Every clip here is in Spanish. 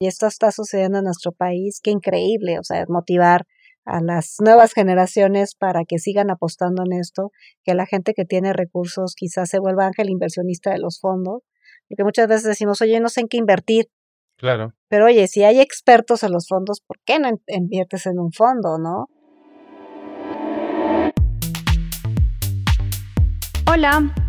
Y esto está sucediendo en nuestro país, qué increíble, o sea, motivar a las nuevas generaciones para que sigan apostando en esto, que la gente que tiene recursos quizás se vuelva ángel inversionista de los fondos, porque muchas veces decimos, oye, no sé en qué invertir. Claro. Pero oye, si hay expertos en los fondos, ¿por qué no inviertes en un fondo, no? Hola.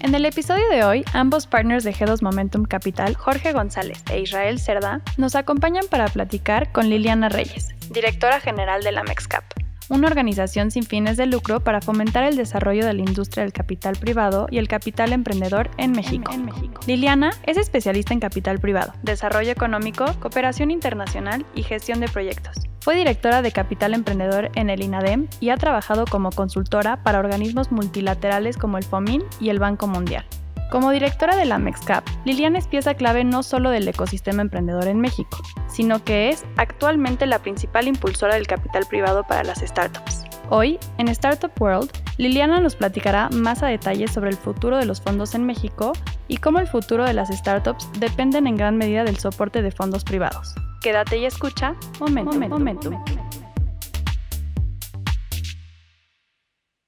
En el episodio de hoy, ambos partners de G2 Momentum Capital, Jorge González e Israel Cerda, nos acompañan para platicar con Liliana Reyes, directora general de la MEXCAP, una organización sin fines de lucro para fomentar el desarrollo de la industria del capital privado y el capital emprendedor en México. Liliana es especialista en capital privado, desarrollo económico, cooperación internacional y gestión de proyectos. Fue directora de Capital Emprendedor en el INADEM y ha trabajado como consultora para organismos multilaterales como el FOMIN y el Banco Mundial. Como directora de la MEXCAP, Liliana es pieza clave no solo del ecosistema emprendedor en México, sino que es actualmente la principal impulsora del capital privado para las startups. Hoy, en Startup World, Liliana nos platicará más a detalle sobre el futuro de los fondos en México y cómo el futuro de las startups dependen en gran medida del soporte de fondos privados. Quédate y escucha Momentum. Momentum.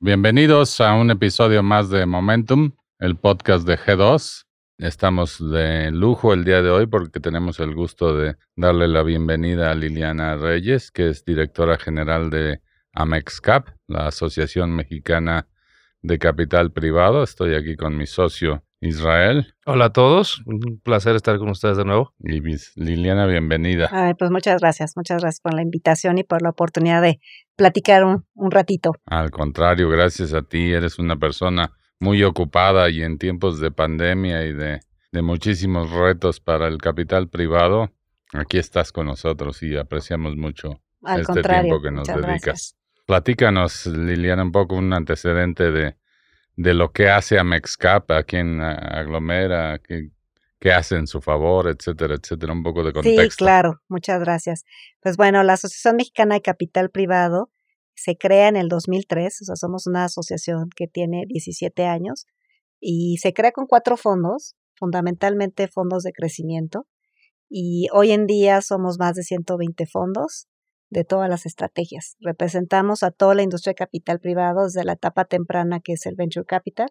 Bienvenidos a un episodio más de Momentum, el podcast de G2. Estamos de lujo el día de hoy porque tenemos el gusto de darle la bienvenida a Liliana Reyes, que es directora general de AMEXCAP, la Asociación Mexicana de Capital Privado. Estoy aquí con mi socio Israel. Hola a todos, un placer estar con ustedes de nuevo. Y Liliana, bienvenida. Ay, pues muchas gracias, muchas gracias por la invitación y por la oportunidad de platicar un, un ratito. Al contrario, gracias a ti, eres una persona muy ocupada y en tiempos de pandemia y de, de muchísimos retos para el capital privado, aquí estás con nosotros y apreciamos mucho este tiempo que nos dedicas. Platícanos, Liliana, un poco un antecedente de, de lo que hace a Mexcap, a quien aglomera, qué, qué hace en su favor, etcétera, etcétera, un poco de contexto. Sí, claro, muchas gracias. Pues bueno, la Asociación Mexicana de Capital Privado se crea en el 2003, o sea, somos una asociación que tiene 17 años y se crea con cuatro fondos, fundamentalmente fondos de crecimiento, y hoy en día somos más de 120 fondos de todas las estrategias. Representamos a toda la industria de capital privado desde la etapa temprana que es el venture capital,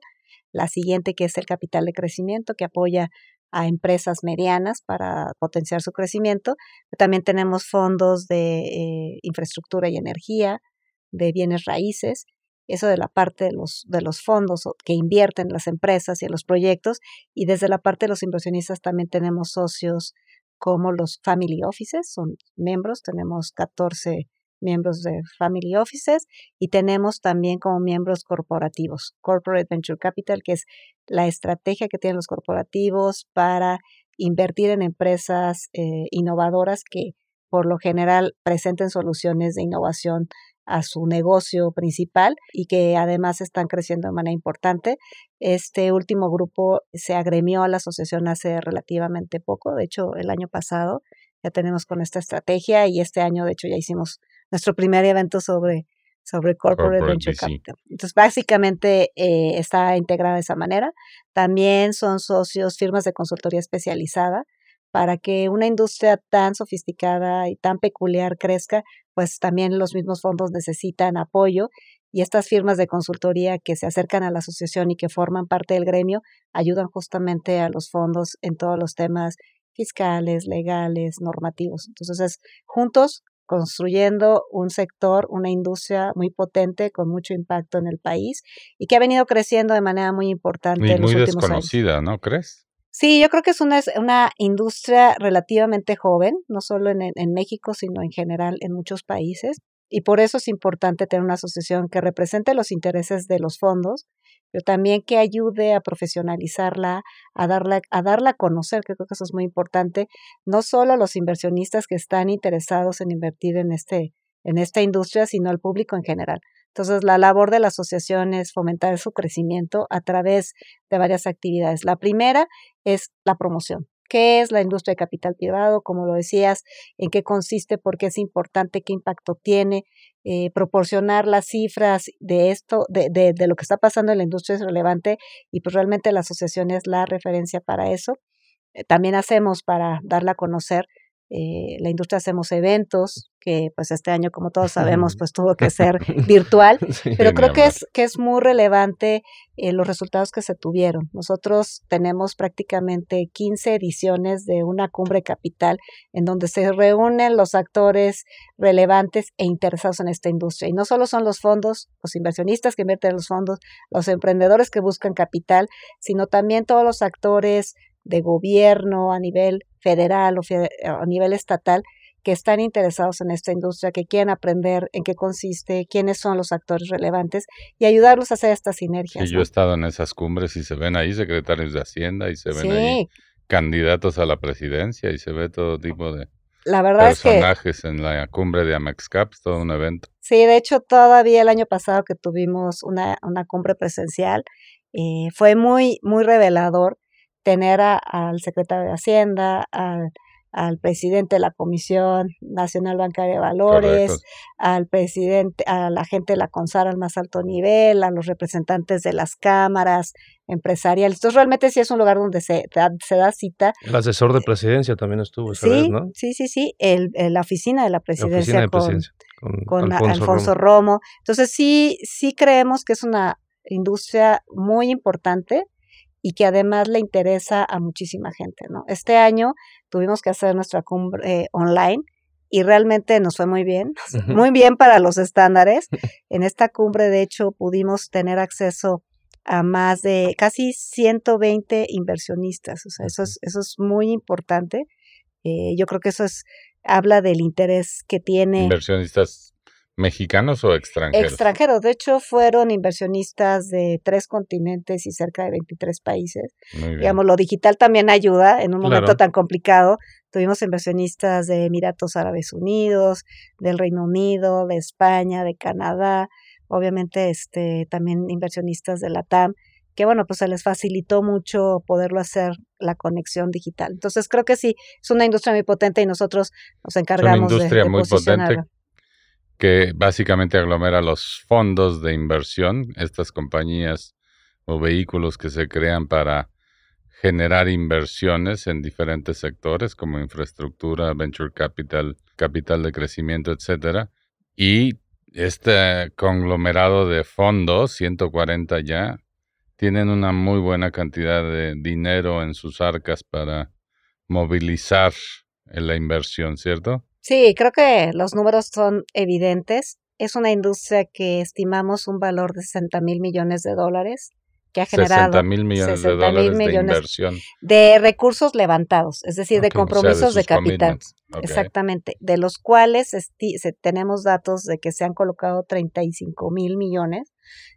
la siguiente que es el capital de crecimiento que apoya a empresas medianas para potenciar su crecimiento. También tenemos fondos de eh, infraestructura y energía, de bienes raíces, eso de la parte de los, de los fondos que invierten las empresas y en los proyectos, y desde la parte de los inversionistas también tenemos socios como los family offices, son miembros, tenemos 14 miembros de family offices y tenemos también como miembros corporativos, Corporate Venture Capital, que es la estrategia que tienen los corporativos para invertir en empresas eh, innovadoras que por lo general presenten soluciones de innovación a su negocio principal y que además están creciendo de manera importante. Este último grupo se agremió a la asociación hace relativamente poco, de hecho el año pasado ya tenemos con esta estrategia y este año de hecho ya hicimos nuestro primer evento sobre, sobre Corporate, Venture Capital. Entonces básicamente eh, está integrada de esa manera. También son socios firmas de consultoría especializada para que una industria tan sofisticada y tan peculiar crezca, pues también los mismos fondos necesitan apoyo y estas firmas de consultoría que se acercan a la asociación y que forman parte del gremio ayudan justamente a los fondos en todos los temas fiscales, legales, normativos. Entonces, es juntos construyendo un sector, una industria muy potente con mucho impacto en el país y que ha venido creciendo de manera muy importante y en los muy últimos desconocida, ¿no crees? Sí, yo creo que es una, una industria relativamente joven, no solo en, México, sino en general en muchos países. Y por eso es importante tener una asociación que represente los intereses de los fondos, pero también que ayude a profesionalizarla, a darla, a darla a conocer, que creo que eso es muy importante, no solo a los inversionistas que están interesados en invertir en, este, en esta industria, sino al público en general. Entonces, la labor de la asociación es fomentar su crecimiento a través de varias actividades. La primera es la promoción. ¿Qué es la industria de capital privado? Como lo decías, en qué consiste, por qué es importante, qué impacto tiene, eh, proporcionar las cifras de esto, de, de, de, lo que está pasando en la industria es relevante y pues realmente la asociación es la referencia para eso. Eh, también hacemos para darla a conocer eh, la industria hacemos eventos, que pues este año, como todos sabemos, pues tuvo que ser virtual, pero creo que es, que es muy relevante eh, los resultados que se tuvieron. Nosotros tenemos prácticamente 15 ediciones de una cumbre capital en donde se reúnen los actores relevantes e interesados en esta industria. Y no solo son los fondos, los inversionistas que invierten en los fondos, los emprendedores que buscan capital, sino también todos los actores de gobierno a nivel federal o a nivel estatal que están interesados en esta industria, que quieren aprender en qué consiste, quiénes son los actores relevantes y ayudarlos a hacer estas sinergias. yo he estado en esas cumbres y se ven ahí secretarios de Hacienda y se ven ahí candidatos a la presidencia y se ve todo tipo de la verdad personajes es que, en la cumbre de Amexcaps, todo un evento. Sí, de hecho todavía el año pasado que tuvimos una, una cumbre presencial, eh, fue muy, muy revelador tener al secretario de Hacienda, al, al, presidente de la Comisión Nacional Bancaria de Valores, al presidente, a la gente de la CONSAR al más alto nivel, a los representantes de las cámaras empresariales. Entonces realmente sí es un lugar donde se, se da cita. El asesor de presidencia también estuvo esa sí, vez, ¿no? Sí, sí, sí, el, la oficina de la presidencia, la oficina de presidencia con, con, Alfonso, Alfonso Romo. Romo. Entonces sí, sí creemos que es una industria muy importante y que además le interesa a muchísima gente. ¿no? Este año tuvimos que hacer nuestra cumbre eh, online y realmente nos fue muy bien, muy bien para los estándares. En esta cumbre, de hecho, pudimos tener acceso a más de casi 120 inversionistas. O sea, eso es, eso es muy importante. Eh, yo creo que eso es habla del interés que tiene. Inversionistas ¿Mexicanos o extranjeros? Extranjeros. De hecho, fueron inversionistas de tres continentes y cerca de 23 países. Digamos, lo digital también ayuda en un momento tan complicado. Tuvimos inversionistas de Emiratos Árabes Unidos, del Reino Unido, de España, de Canadá, obviamente este, también inversionistas de la TAM, que bueno, pues se les facilitó mucho poderlo hacer la conexión digital. Entonces creo que sí, es una industria muy potente y nosotros nos encargamos es una industria de, de muy potente que básicamente aglomera los fondos de inversión, estas compañías o vehículos que se crean para generar inversiones en diferentes sectores como infraestructura, venture capital, capital de crecimiento, etcétera. Y este conglomerado de fondos, 140 ya, tienen una muy buena cantidad de dinero en sus arcas para movilizar la inversión, ¿cierto? Sí, creo que los números son evidentes. Es una industria que estimamos un valor de 60 mil millones de dólares que ha generado 60 mil millones de dólares de inversión. De recursos levantados, es decir, de compromisos de, de capital. Okay. Exactamente, de los cuales se, tenemos datos de que se han colocado 35 mil millones.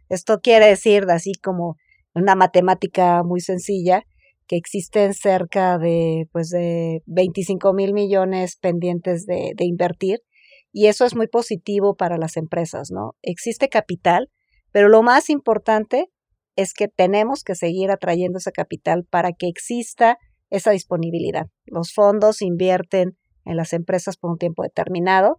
Esto quiere decir, así como una matemática muy sencilla, que existen cerca de, pues de 25 mil millones pendientes de, invertir y eso es muy positivo para las empresas, ¿no? Existe capital, pero lo más importante es que tenemos que seguir atrayendo ese capital para que exista esa disponibilidad. Los fondos invierten en las empresas por un tiempo determinado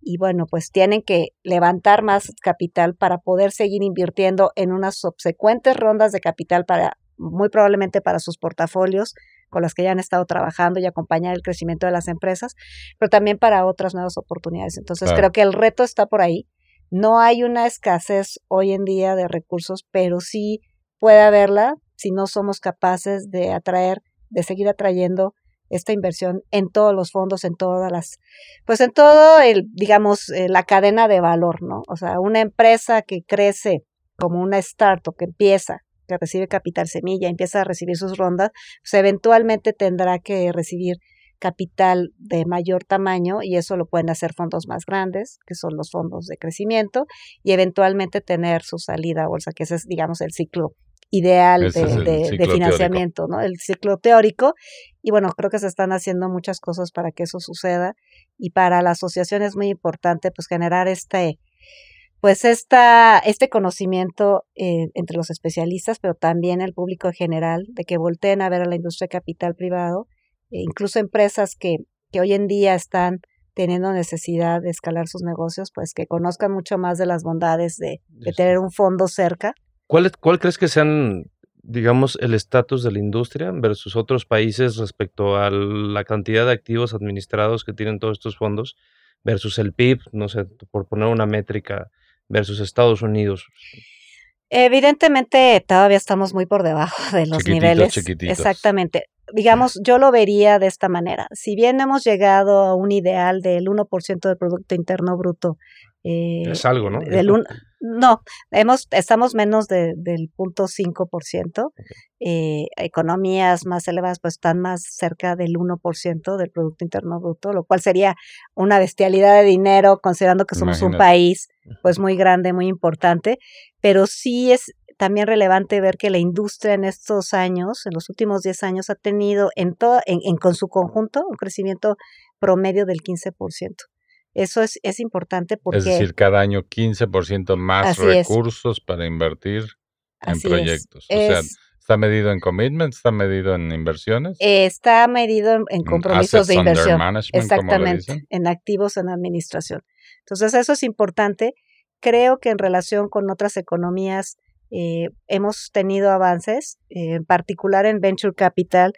y bueno, pues tienen que levantar más capital para poder seguir invirtiendo en unas subsecuentes rondas de capital para muy probablemente para sus portafolios con las que ya han estado trabajando y acompañar el crecimiento de las empresas, pero también para otras nuevas oportunidades. Entonces claro. creo que el reto está por ahí. No hay una escasez hoy en día de recursos, pero sí puede haberla si no somos capaces de atraer, de seguir atrayendo esta inversión en todos los fondos, en todas las, pues en todo el, digamos, eh, la cadena de valor, ¿no? O sea, una empresa que crece como una startup que empieza que recibe capital semilla, empieza a recibir sus rondas, pues eventualmente tendrá que recibir capital de mayor tamaño y eso lo pueden hacer fondos más grandes, que son los fondos de crecimiento, y eventualmente tener su salida a bolsa, que ese es, digamos, el ciclo ideal de, financiamiento, ¿no? El ciclo teórico. Y bueno, creo que se están haciendo muchas cosas para que eso suceda. Y para la asociación es muy importante pues generar este, pues esta, este conocimiento eh, entre los especialistas, pero también el público en general, de que volteen a ver a la industria capital privado, e incluso empresas que, que hoy en día están teniendo necesidad de escalar sus negocios, pues que conozcan mucho más de las bondades de, de tener un fondo cerca. ¿Cuál, ¿Cuál crees que sean, digamos, el estatus de la industria versus otros países respecto a la cantidad de activos administrados que tienen todos estos fondos versus el PIB, no sé, por poner una métrica, versus Estados Unidos? Evidentemente todavía estamos muy por debajo de los niveles. Exactamente. Digamos, yo lo vería de esta manera. Si bien hemos llegado a un ideal del 1% del Producto Interno Bruto es eh, algo, ¿no? no, hemos, estamos menos de, del punto 5%. Eh, economías más elevadas pues están más cerca del 1% del Producto Interno Bruto, lo cual sería una bestialidad de dinero considerando que somos un país pues muy grande, muy importante, pero sí es también relevante ver que la industria en estos años, en los últimos 10 años, ha tenido en todo, en, en, con su conjunto un crecimiento promedio del 15%. Eso es, es importante porque... Es decir, cada año 15% más recursos para invertir en proyectos. o sea, ¿está medido en commitments? ¿Está medido en inversiones? está medido en, compromisos de inversión. Exactamente, en activos en administración. Entonces, eso es importante. Creo que en relación con otras economías eh, hemos tenido avances, en particular en Venture Capital,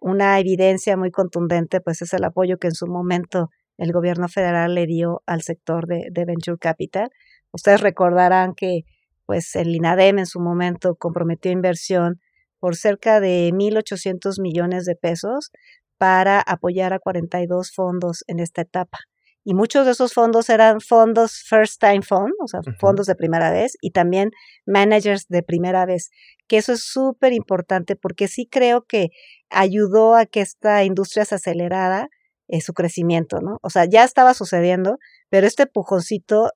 una evidencia muy contundente, pues es el apoyo que en su momento el gobierno federal le dio al sector de, Venture Capital. Ustedes recordarán que pues el INADEM en su momento comprometió inversión por cerca de 1.800 millones de pesos para apoyar a 42 fondos en esta etapa. Y muchos de esos fondos eran fondos First Time Fund, o sea, fondos de primera vez, y también managers de primera vez, que eso es súper importante porque sí creo que ayudó a que esta industria se acelerara eh, su crecimiento, ¿no? O sea, ya estaba sucediendo, pero este pujoncito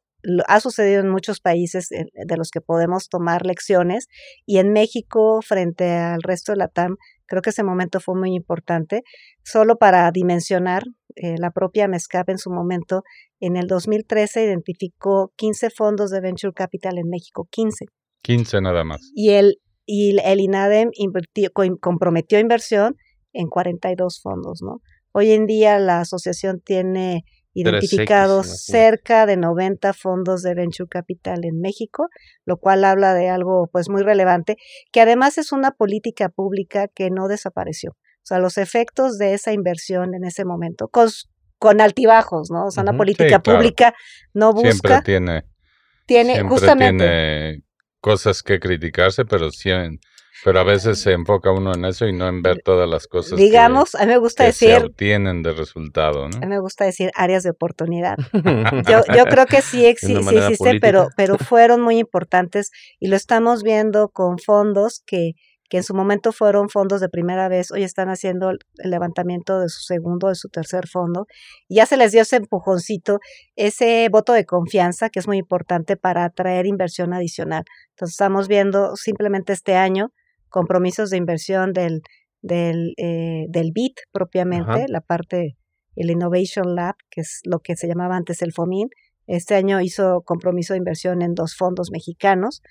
ha sucedido en muchos países de los que podemos tomar lecciones y en México frente al resto de la TAM creo que ese momento fue muy importante. Solo para dimensionar, eh, la propia MESCAP en su momento, en el 2013 identificó 15 fondos de Venture Capital en México, 15. 15 nada más. Y el, y el INADEM comprometió inversión en 42 fondos, ¿no? Hoy en día la asociación tiene identificados cerca de 90 fondos de venture capital en México, lo cual habla de algo pues muy relevante, que además es una política pública que no desapareció. O sea, los efectos de esa inversión en ese momento, con, con altibajos, ¿no? O sea, una política pública no busca. Siempre tiene. Tiene, justamente. Tiene cosas que criticarse, pero siempre pero a veces se enfoca uno en eso y no en ver todas las cosas Digamos, a mí me gusta decir, se obtienen de resultado, ¿no? A mí me gusta decir áreas de oportunidad. yo, yo creo que sí, existen, pero, pero fueron muy importantes y lo estamos viendo con fondos que, que en su momento fueron fondos de primera vez, hoy están haciendo el levantamiento de su segundo, de su tercer fondo, y ya se les dio ese empujoncito, ese voto de confianza que es muy importante para atraer inversión adicional. Entonces estamos viendo simplemente este año compromisos de inversión del, del, eh, del BIT propiamente, la parte, el Innovation Lab, que es lo que se llamaba antes el FOMIN. Este año hizo compromiso de inversión en dos fondos mexicanos.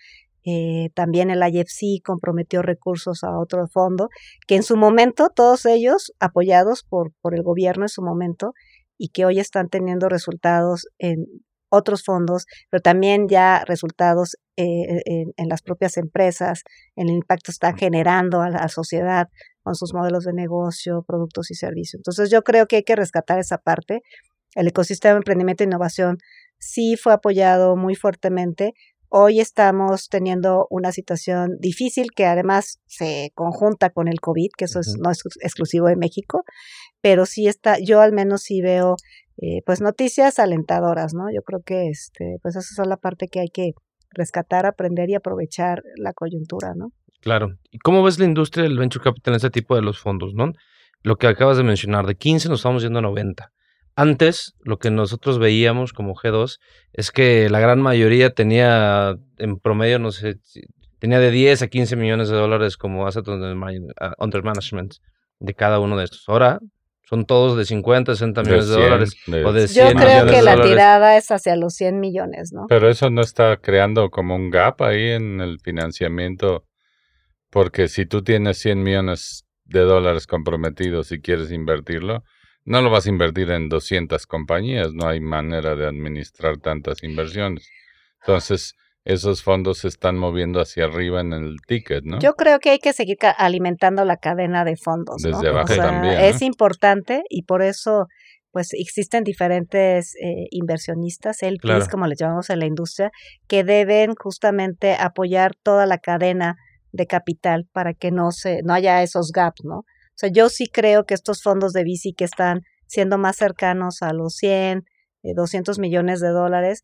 Eh, también el IFC comprometió recursos a otro fondo, que en su momento, todos ellos apoyados por, por el gobierno en su momento, y que hoy están teniendo resultados en otros fondos, pero también ya resultados eh, en, las propias empresas, en el impacto que están generando a la sociedad con sus modelos de negocio, productos y servicios. Entonces yo creo que hay que rescatar esa parte. El ecosistema de emprendimiento e innovación sí fue apoyado muy fuertemente. Hoy estamos teniendo una situación difícil que además se conjunta con el COVID, que eso es, no es exclusivo de México, pero sí está, yo al menos sí veo eh, pues noticias alentadoras, ¿no? Yo creo que este, pues esa es la parte que hay que rescatar, aprender y aprovechar la coyuntura, ¿no? Claro. ¿Y cómo ves la industria del venture capital en este tipo de los fondos, no? lo que acabas de mencionar, de 15 nos estamos yendo a 90. Antes, lo que nosotros veíamos como G2 es que la gran mayoría tenía en promedio, no sé, tenía de 10 a 15 millones de dólares como asset under, management de cada uno de estos. Ahora son todos de 50, 60 millones de, dólares. o de 100 Yo creo que la tirada es hacia los 100 millones, ¿no? Pero eso no está creando como un gap ahí en el financiamiento, porque si tú tienes 100 millones de dólares comprometidos y quieres invertirlo, no lo vas a invertir en 200 compañías, no hay manera de administrar tantas inversiones. Entonces, esos fondos se están moviendo hacia arriba en el ticket, ¿no? Yo creo que hay que seguir alimentando la cadena de fondos. Desde abajo también. Es importante y por eso pues existen diferentes eh, inversionistas, el claro. como les llamamos en la industria, que deben justamente apoyar toda la cadena de capital para que no se no haya esos gaps, ¿no? O sea, yo sí creo que estos fondos de bici que están siendo más cercanos a los 100, 200 eh, millones de dólares,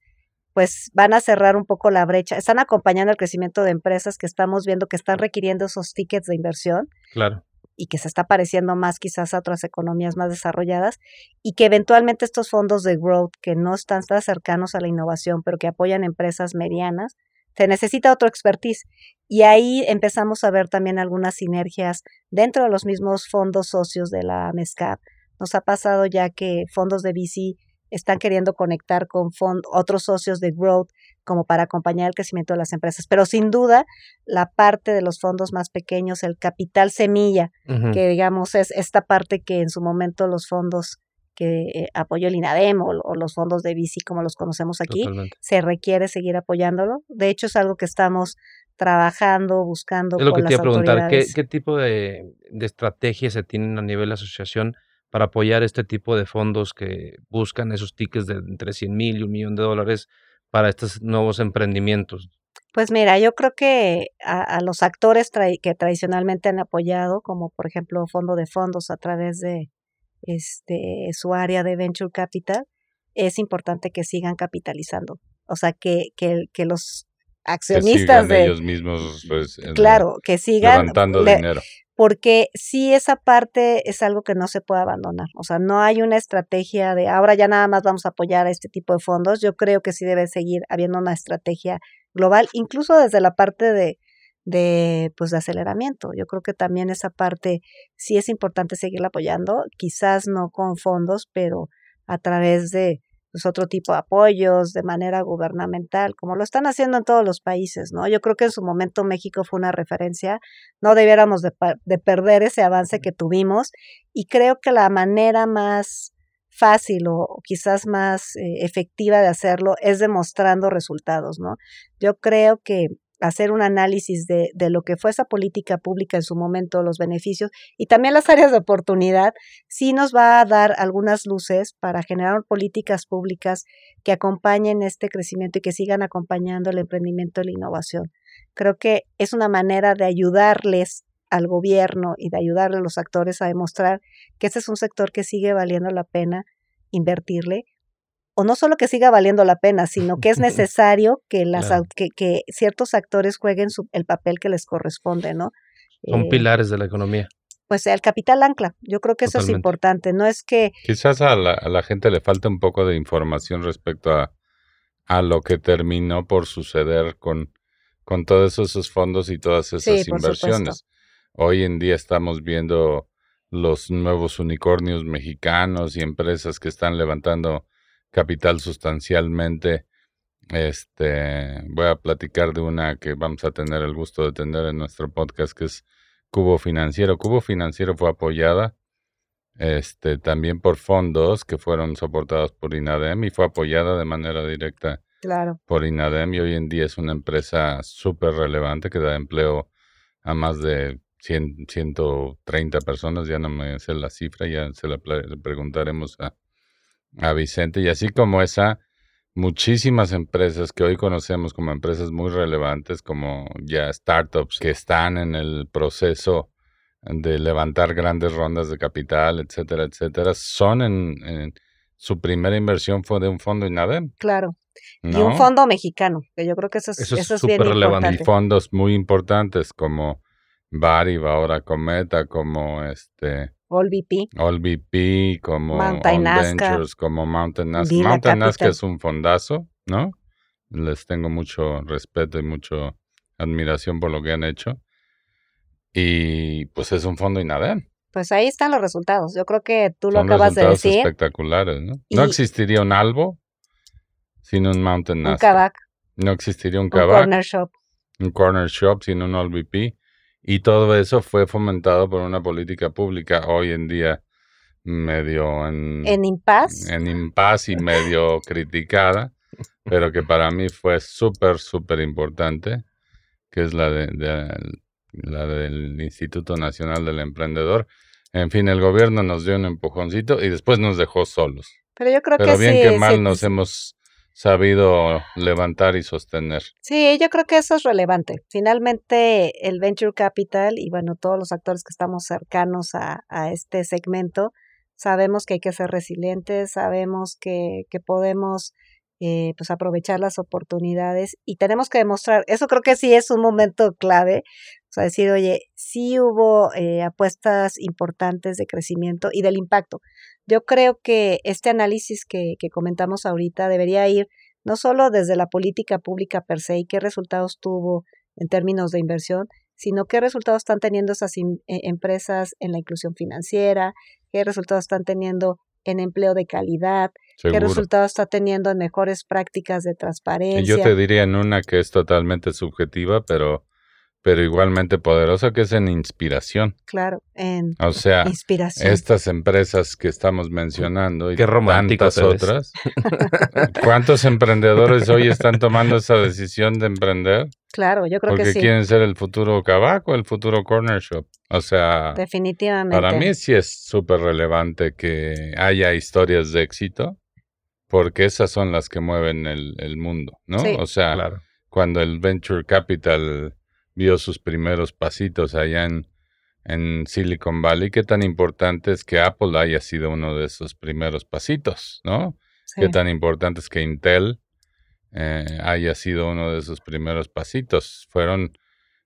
pues van a cerrar un poco la brecha. Están acompañando el crecimiento de empresas que estamos viendo que están requiriendo esos tickets de inversión. Claro. Y que se está pareciendo más quizás a otras economías más desarrolladas y que eventualmente estos fondos de growth que no están tan cercanos a la innovación, pero que apoyan empresas medianas, se necesita otro expertise. Y ahí empezamos a ver también algunas sinergias dentro de los mismos fondos socios de la MESCAP. Nos ha pasado ya que fondos de VC están queriendo conectar con otros socios de growth como para acompañar el crecimiento de las empresas. Pero sin duda, la parte de los fondos más pequeños, el capital semilla, que digamos es esta parte que en su momento los fondos que eh, apoyó el INADEM o, los fondos de VC como los conocemos aquí, se requiere seguir apoyándolo. De hecho, es algo que estamos trabajando, buscando. Es lo que te iba a preguntar, ¿qué, ¿qué, tipo de, de estrategias se tienen a nivel de asociación para apoyar este tipo de fondos que buscan esos tickets de entre 100 mil y un millón de dólares para estos nuevos emprendimientos? Pues mira, yo creo que a, los actores que tradicionalmente han apoyado, como por ejemplo Fondo de Fondos a través de este su área de Venture Capital, es importante que sigan capitalizando. O sea, que, que, que los accionistas de ellos mismos pues, claro que sigan levantando dinero porque sí esa parte es algo que no se puede abandonar. O sea, no hay una estrategia de ahora ya nada más vamos a apoyar a este tipo de fondos. Yo creo que sí debe seguir habiendo una estrategia global, incluso desde la parte de, de pues de aceleramiento. Yo creo que también esa parte sí es importante seguirla apoyando, quizás no con fondos, pero a través de pues, otro tipo de apoyos de manera gubernamental, como lo están haciendo en todos los países, ¿no? Yo creo que en su momento México fue una referencia, no debiéramos de, perder ese avance que tuvimos y creo que la manera más fácil o, quizás más eh, efectiva de hacerlo es demostrando resultados, ¿no? Yo creo que hacer un análisis de, de, lo que fue esa política pública en su momento, los beneficios y también las áreas de oportunidad, sí nos va a dar algunas luces para generar políticas públicas que acompañen este crecimiento y que sigan acompañando el emprendimiento y la innovación. Creo que es una manera de ayudarles al gobierno y de ayudarle a los actores a demostrar que este es un sector que sigue valiendo la pena invertirle, o no solo que siga valiendo la pena, sino que es necesario que, las, que, ciertos actores jueguen el papel que les corresponde, ¿no? Son eh, pilares de la economía. Pues el capital ancla, yo creo que eso es importante, no es que... Quizás a la, a la, gente le falta un poco de información respecto a, a lo que terminó por suceder con, con todos esos fondos y todas esas inversiones. Hoy en día estamos viendo los nuevos unicornios mexicanos y empresas que están levantando capital sustancialmente. Este, voy a platicar de una que vamos a tener el gusto de tener en nuestro podcast, que es Cubo Financiero. Cubo Financiero fue apoyada este, también por fondos que fueron soportados por INADEM y fue apoyada de manera directa claro. por INADEM y hoy en día es una empresa súper relevante que da empleo a más de 100, 130 personas, ya no me sé la cifra, ya se la preguntaremos a, a Vicente. Y así como esa, muchísimas empresas que hoy conocemos como empresas muy relevantes, como ya startups que están en el proceso de levantar grandes rondas de capital, etcétera, etcétera, son en, su primera inversión fue de un fondo INADEM. Claro. Y un fondo mexicano, que yo creo que eso es, eso es, bien relevante. Y fondos muy importantes como Bari, ahora Cometa, como este All VP. All VP, como Mountain Ventures, como Mountain Nazca. Mountain Nazca es un fondazo, ¿no? Les tengo mucho respeto y mucha admiración por lo que han hecho. Y pues es un fondo INADEM. Pues ahí están los resultados. Yo creo que tú lo acabas de decir. espectaculares, ¿no? No existiría un Albo sin un Mountain Un Nazca. Kavak, No existiría un un Kavak, corner shop. un Corner Shop sin un All VP. Y todo eso fue fomentado por una política pública hoy en día medio en, En Impasse, en impas y medio criticada, pero que para mí fue súper, súper importante, que es la, de, de- la del Instituto Nacional del Emprendedor. En fin, el gobierno nos dio un empujoncito y después nos dejó solos. pero yo creo Pero que bien sí. que mal sí, nos sí, hemos sabido levantar y sostener. Sí, yo creo que eso es relevante. Finalmente, el venture capital y bueno, todos los actores que estamos cercanos a, a este segmento, sabemos que hay que ser resilientes, sabemos que, que podemos eh, pues aprovechar las oportunidades y tenemos que demostrar, eso creo que sí es un momento clave, o sea, decir, oye, sí hubo eh, apuestas importantes de crecimiento y del impacto. Yo creo que este análisis que, que comentamos ahorita debería ir no solo desde la política pública per se y qué resultados tuvo en términos de inversión, sino qué resultados están teniendo esas im- eh, empresas en la inclusión financiera, qué resultados están teniendo en empleo de calidad, qué resultados está teniendo en mejores prácticas de transparencia. yo te diría en una que es totalmente subjetiva, pero, pero igualmente poderosa, que es en inspiración. Claro, en O sea, inspiración. estas empresas que estamos mencionando y Qué tantas otras, ¿cuántos emprendedores hoy están tomando esa decisión de emprender? Claro, yo creo Porque que sí, quieren ser el futuro Kavak o el futuro Corner Shop. O sea, definitivamente. para mí sí es súper relevante que haya historias de éxito, porque esas son las que mueven el, el mundo, ¿no? Sí. O sea, Claro. cuando el Venture Capital vio sus primeros pasitos allá en, en Silicon Valley, qué tan importante es que Apple haya sido uno de esos primeros pasitos, ¿no? Sí. Qué tan importante es que Intel eh, haya sido uno de esos primeros pasitos. Fueron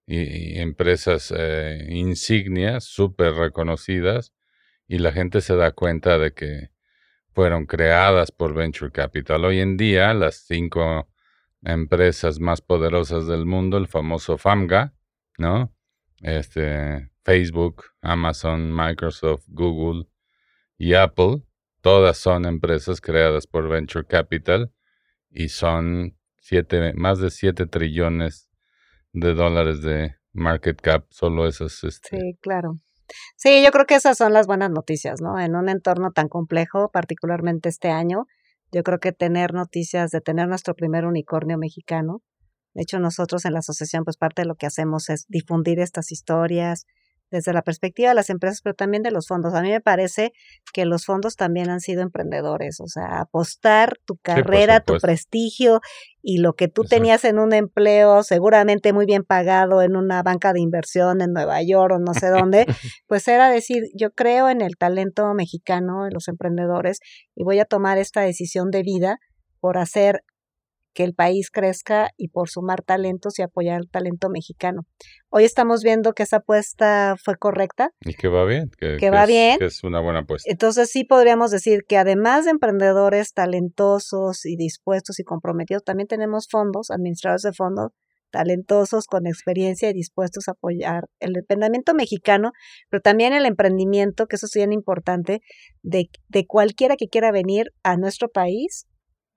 y- y empresas eh, insignias, súper reconocidas, y la gente se da cuenta de que fueron creadas por Venture Capital. Hoy en día, las cinco empresas más poderosas del mundo, el famoso FAMGA, ¿no? Este, Facebook, Amazon, Microsoft, Google y Apple, todas son empresas creadas por Venture Capital y son siete, más de 7 trillones de dólares de market cap, solo esas. Este, Sí, claro. Sí, yo creo que esas son las buenas noticias, ¿no? En un entorno tan complejo, particularmente este año, yo creo que tener noticias de tener nuestro primer unicornio mexicano. De hecho, nosotros en la asociación, pues parte de lo que hacemos es difundir estas historias desde la perspectiva de las empresas, pero también de los fondos. A mí me parece que los fondos también han sido emprendedores, o sea, apostar tu carrera, tu prestigio y lo que tú Exacto. tenías en un empleo seguramente muy bien pagado en una banca de inversión en Nueva York o no sé dónde, pues era decir, yo creo en el talento mexicano, en los emprendedores, y voy a tomar esta decisión de vida por hacer que el país crezca y por sumar talentos y apoyar el talento mexicano. Hoy estamos viendo que esa apuesta fue correcta, y que va bien. Que, Que va es, bien. Que es una buena apuesta. entonces sí podríamos decir que además de emprendedores talentosos y dispuestos y comprometidos, también tenemos fondos, administradores de fondos talentosos, con experiencia y dispuestos a apoyar el emprendimiento mexicano, pero también el emprendimiento, que eso es bien importante, de, de cualquiera que quiera venir a nuestro país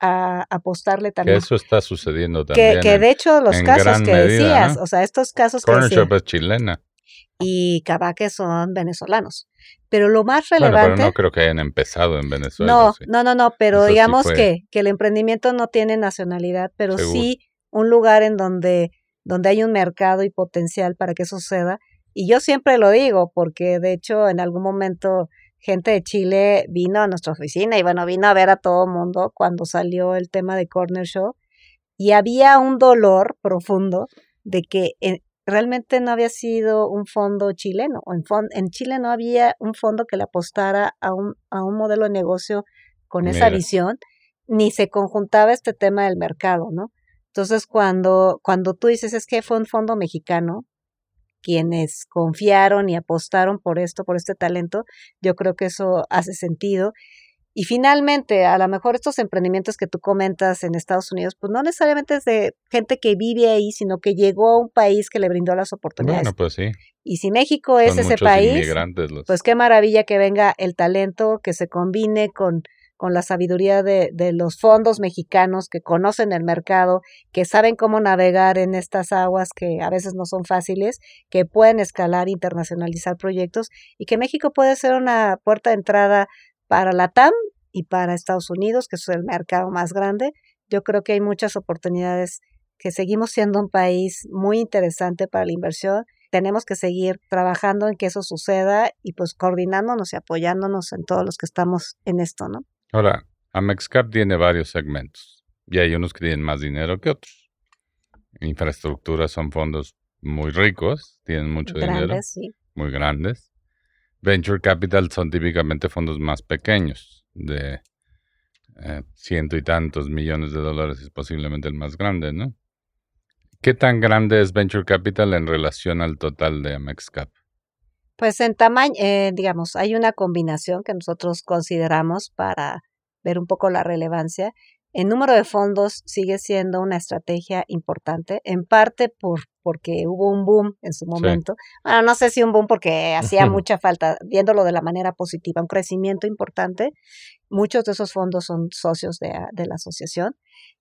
a apostarle Que también. eso está sucediendo Que, también. que en- de hecho los casos que medida, decías, ¿no? o sea, estos casos que Corner decías, Shop es chilena. y Cabaque son venezolanos. Pero lo más Bueno, relevante... pero no creo que hayan empezado en Venezuela. No, sí. no, no, no, pero Eso sí digamos fue. que, que el emprendimiento no tiene nacionalidad, pero Seguro. sí un lugar en donde, donde hay un mercado y potencial para que eso suceda. Y yo siempre lo digo, porque de hecho en algún momento gente de Chile vino a nuestra oficina y bueno, vino a ver a todo mundo cuando salió el tema de Corner Show y había un dolor profundo de que en- realmente no había sido un fondo chileno. o En, en Chile no había un fondo que le apostara a un, a un modelo de negocio con esa visión, ni se conjuntaba este tema del mercado, ¿no? Entonces, cuando, cuando tú dices es que fue un fondo mexicano, quienes confiaron y apostaron por esto, por este talento, yo creo que eso hace sentido. Y finalmente, a lo mejor estos emprendimientos que tú comentas en Estados Unidos, pues no necesariamente es de gente que vive ahí, sino que llegó a un país que le brindó las oportunidades. Bueno, pues sí. Y si México es ese país, pues qué maravilla que venga el talento, que se combine con, con la sabiduría de, los fondos mexicanos que conocen el mercado, que saben cómo navegar en estas aguas que a veces no son fáciles, que pueden escalar, internacionalizar proyectos y que México puede ser una puerta de entrada para la TAM y para Estados Unidos, que es el mercado más grande. Yo creo que hay muchas oportunidades, que seguimos siendo un país muy interesante para la inversión. Tenemos que seguir trabajando en que eso suceda y pues coordinándonos y apoyándonos en todos los que estamos en esto, ¿no? Ahora, Amexcap tiene varios segmentos y hay unos que tienen más dinero que otros. Infraestructura son fondos muy ricos, tienen mucho dinero, sí. muy grandes. Venture Capital son típicamente fondos más pequeños, de eh, ciento y tantos millones de dólares, es posiblemente el más grande, ¿no? ¿Qué tan grande es Venture Capital en relación al total de Amexcap? Pues en tamaño, eh, digamos, hay una combinación que nosotros consideramos para ver un poco la relevancia el número de fondos sigue siendo una estrategia importante, en parte por porque hubo un boom en su momento. Bueno, no sé si un boom porque hacía mucha falta, viéndolo de la manera positiva, un crecimiento importante. Muchos de esos fondos son socios de, de la asociación.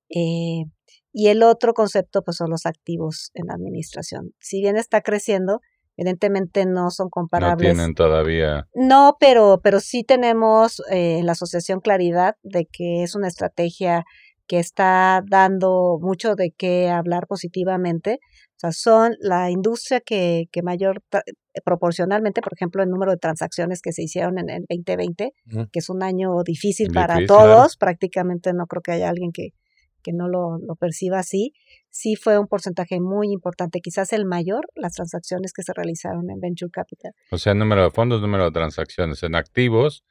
Eh, y el otro concepto pues son los activos en la administración. Si bien está creciendo, evidentemente no son comparables. No tienen todavía. No, pero, pero sí tenemos eh, en la asociación claridad de que es una estrategia que está dando mucho de qué hablar positivamente. O sea, son la industria que, que mayor, proporcionalmente, por ejemplo, el número de transacciones que se hicieron en el 2020, que es un año difícil, para todos, prácticamente no creo que haya alguien que, que no lo, lo, perciba así, sí fue un porcentaje muy importante, quizás el mayor, las transacciones que se realizaron en Venture Capital. O sea, número de fondos, número de transacciones en activos,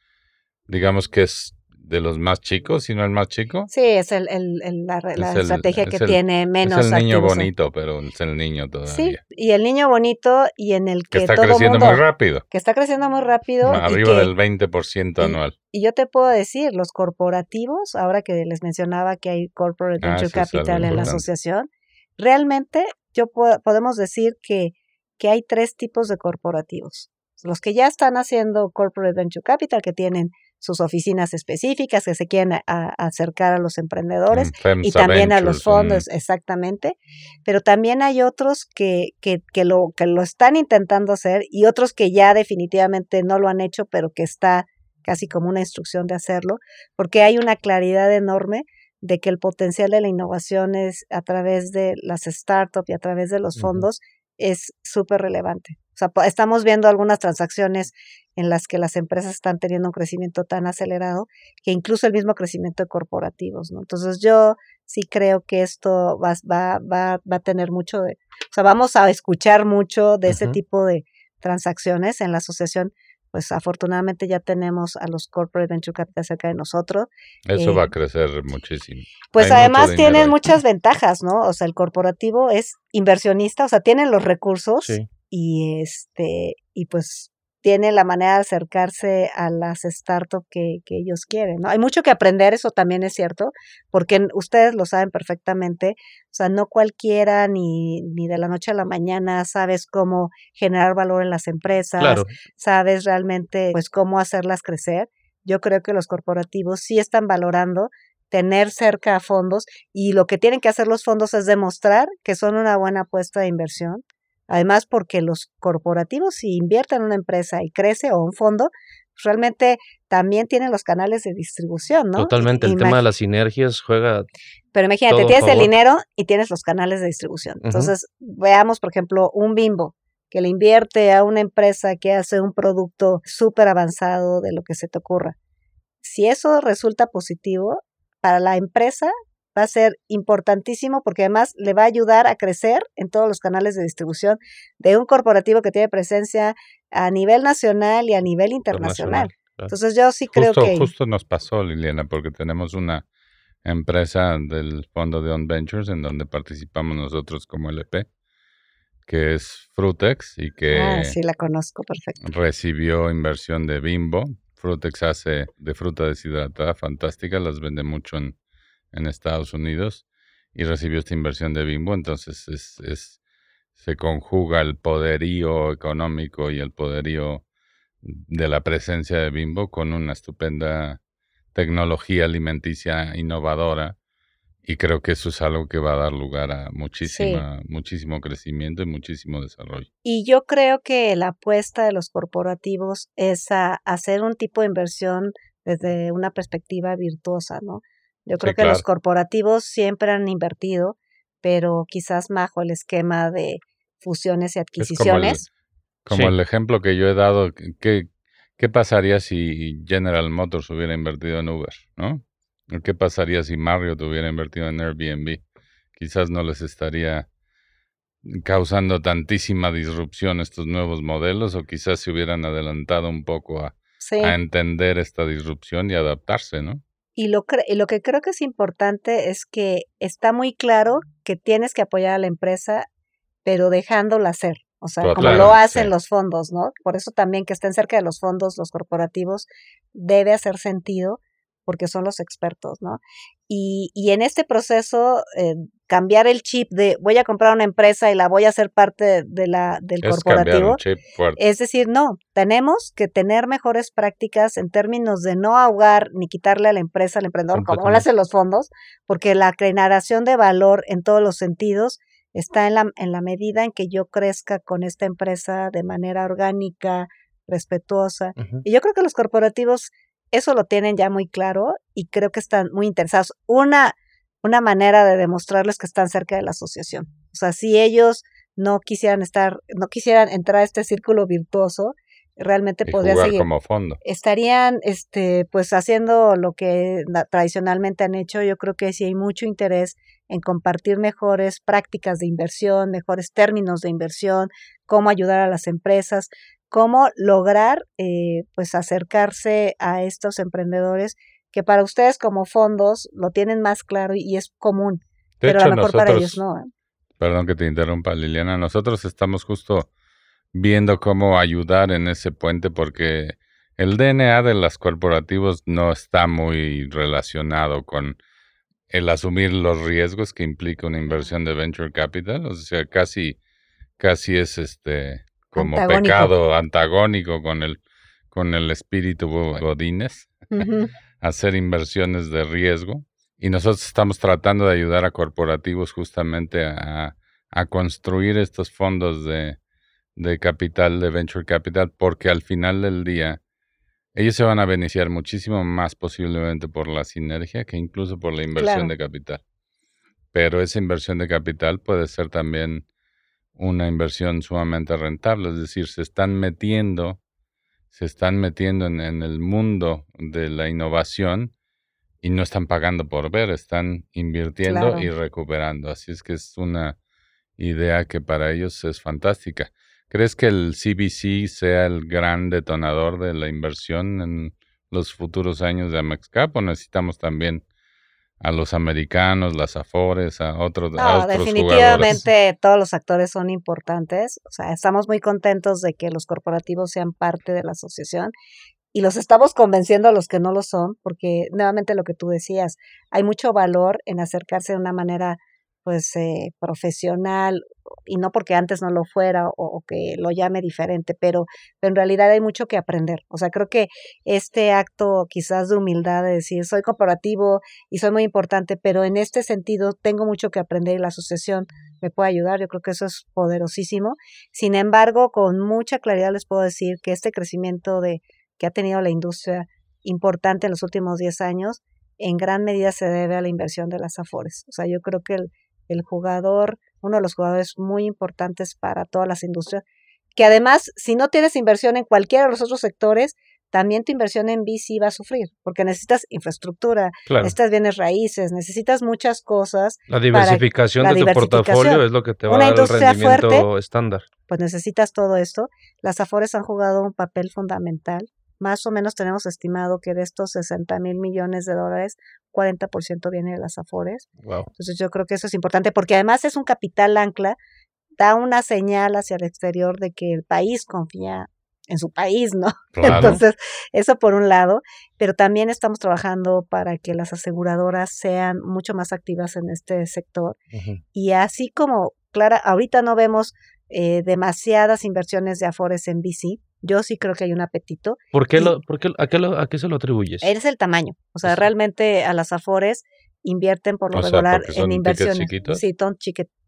digamos que es de los más chicos, si no el más chico. Sí, es el, el, la, estrategia que tiene menos. Es el niño bonito, pero es el niño todavía. Sí, y el niño bonito y en el que, que está creciendo muy rápido. Que está creciendo muy rápido. Arriba del 20% anual. Y yo te puedo decir, los corporativos, ahora que les mencionaba que hay Corporate ah, Venture Capital en la asociación, realmente yo podemos decir que, que hay tres tipos de corporativos. Los que ya están haciendo Corporate Venture Capital, que tienen sus oficinas específicas que se quieren acercar a los emprendedores mm, y también a los fondos, exactamente. Pero también hay otros que, que, que, lo, que lo están intentando hacer y otros que ya definitivamente no lo han hecho, pero que está casi como una instrucción de hacerlo, porque hay una claridad enorme de que el potencial de la innovación es a través de las startups y a través de los fondos es súper relevante. O sea, estamos viendo algunas transacciones en las que las empresas están teniendo un crecimiento tan acelerado que incluso el mismo crecimiento de corporativos, ¿no? Entonces yo sí creo que esto va, va, va, va a tener mucho de, o sea, vamos a escuchar mucho de ese tipo de transacciones en la asociación pues afortunadamente ya tenemos a los corporate venture capital cerca de nosotros. Eso va a eh, crecer muchísimo. Pues además tienen muchas ventajas, ¿no? O sea, el corporativo es inversionista, o sea, tienen los recursos y este y pues tiene la manera de acercarse a las startups que, que ellos quieren. ¿no? Hay mucho que aprender, eso también es cierto, porque ustedes lo saben perfectamente, o sea, no cualquiera ni, ni de la noche a la mañana sabes cómo generar valor en las empresas, sabes realmente pues cómo hacerlas crecer. Yo creo que los corporativos sí están valorando tener cerca a fondos y lo que tienen que hacer los fondos es demostrar que son una buena apuesta de inversión Además, porque los corporativos, si invierten en una empresa y crece o un fondo, pues, realmente también tienen los canales de distribución, ¿no? Totalmente, el tema de las sinergias juega. Pero imagínate, tienes el dinero y tienes los canales de distribución. Entonces, veamos, por ejemplo, un bimbo que le invierte a una empresa que hace un producto súper avanzado de lo que se te ocurra. Si eso resulta positivo, para la empresa va a ser importantísimo porque además le va a ayudar a crecer en todos los canales de distribución de un corporativo que tiene presencia a nivel nacional y a nivel internacional. Entonces yo sí creo que... Justo nos pasó, Liliana, porque tenemos una empresa del fondo de On Ventures en donde participamos nosotros como LP, que es Frutex y que Ah, sí, la conozco perfecto. recibió inversión de Bimbo. Frutex hace de fruta deshidratada fantástica, las vende mucho en, en Estados Unidos y recibió esta inversión de Bimbo, entonces es, es, se conjuga el poderío económico y el poderío de la presencia de Bimbo con una estupenda tecnología alimenticia innovadora y creo que eso es algo que va a dar lugar a muchísima, muchísimo crecimiento y muchísimo desarrollo. Y yo creo que la apuesta de los corporativos es a hacer un tipo de inversión desde una perspectiva virtuosa, ¿no? Yo creo Sí, que los corporativos siempre han invertido, pero quizás bajo el esquema de fusiones y Es como el, adquisiciones. como Sí. el ejemplo que yo he dado, ¿qué, qué pasaría si General Motors hubiera invertido en Uber, ¿no? ¿O ¿Qué pasaría si Marriott hubiera invertido en Airbnb? Quizás no les estaría causando tantísima disrupción estos nuevos modelos o quizás se hubieran adelantado un poco a, Sí. a entender esta disrupción y adaptarse, ¿no? Y lo, cre- y lo que creo que es importante es que está muy claro que tienes que apoyar a la empresa, pero dejándola hacer. O sea, como lo hacen sí. los fondos, ¿no? Por eso también que estén cerca de los fondos, los corporativos, debe hacer sentido porque son los expertos, ¿no? Y, y en este proceso, eh, cambiar el chip de voy a comprar una empresa y la voy a hacer parte de la, del Es corporativo, un chip fuerte. es decir, no, tenemos que tener mejores prácticas en términos de no ahogar ni quitarle a la empresa, al emprendedor, como lo hacen los fondos, porque la generación de valor en todos los sentidos está en la, en la medida en que yo crezca con esta empresa de manera orgánica, respetuosa. Y yo creo que los corporativos eso lo tienen ya muy claro y creo que están muy interesados. Una, una manera de demostrarles que están cerca de la asociación. O sea, si ellos no quisieran estar, no quisieran entrar a este círculo virtuoso, realmente Y podría jugar seguir. como fondo. Estarían, este, pues haciendo lo que na- tradicionalmente han hecho. Yo creo que sí hay mucho interés en compartir mejores prácticas de inversión, mejores términos de inversión, cómo ayudar a las empresas, cómo lograr, eh, pues acercarse a estos emprendedores que para ustedes como fondos lo tienen más claro y es común, De pero hecho, a lo mejor para ellos no. ¿eh? perdón que te interrumpa, Liliana, nosotros estamos justo viendo cómo ayudar en ese puente porque el DNA de los corporativos no está muy relacionado con el asumir los riesgos que implica una inversión de venture capital, o sea, casi casi es este como Antagónico. pecado antagónico con el con el espíritu go- godines Ujú. Hacer inversiones de riesgo y nosotros estamos tratando de ayudar a corporativos justamente a, a construir estos fondos de, de capital, de venture capital, porque al final del día ellos se van a beneficiar muchísimo más posiblemente por la sinergia que incluso por la inversión Claro. de capital. Pero esa inversión de capital puede ser también una inversión sumamente rentable, es decir, se están metiendo, se están metiendo en, en el mundo de la innovación y no están pagando por ver, están invirtiendo Claro. y recuperando. Así es que es una idea que para ellos es fantástica. ¿Crees que el CBC sea el gran detonador de la inversión en los futuros años de Amexcap o necesitamos también a los americanos, las Afores, a otros, a No, otros jugadores? definitivamente todos los actores son importantes. O sea, estamos muy contentos de que los corporativos sean parte de la asociación y los estamos convenciendo a los que no lo son, porque nuevamente lo que tú decías, hay mucho valor en acercarse de una manera pues eh, profesional y no porque antes no lo fuera o, que lo llame diferente, pero, en realidad hay mucho que aprender. O sea, creo que este acto quizás de humildad de decir soy corporativo y soy muy importante, pero en este sentido tengo mucho que aprender y la asociación me puede ayudar. Yo creo que eso es poderosísimo. Sin embargo, con mucha claridad les puedo decir que este crecimiento de que ha tenido la industria importante en los últimos 10 años, en gran medida se debe a la inversión de las Afores. O sea, yo creo que el jugador, uno de los jugadores muy importantes para todas las industrias, que además, si no tienes inversión en cualquiera de los otros sectores, también tu inversión en VC va a sufrir, porque necesitas infraestructura, Claro. necesitas bienes raíces, necesitas muchas cosas, La diversificación de tu diversificación. portafolio es lo que te va Una a dar el rendimiento fuerte. estándar. pues necesitas todo esto. Las Afores han jugado un papel fundamental. Más o menos tenemos estimado que de estos 60 mil millones de dólares, 40% viene de las Afores. Wow. Entonces yo creo que eso es importante porque además es un capital ancla da una señal hacia el exterior de que el país confía en su país, ¿no? Claro. Entonces, eso por un lado, pero también estamos trabajando para que las aseguradoras sean mucho más activas en este sector. Y así como, Clara, ahorita no vemos eh, demasiadas inversiones de Afores en BC, yo sí creo que hay un apetito. ¿Por qué lo, por qué, a, qué lo- ¿A qué se lo atribuyes? Es el tamaño. O sea, Sí. realmente a las Afores invierten por lo O regular en tickets inversiones. chiquitos. Sí, son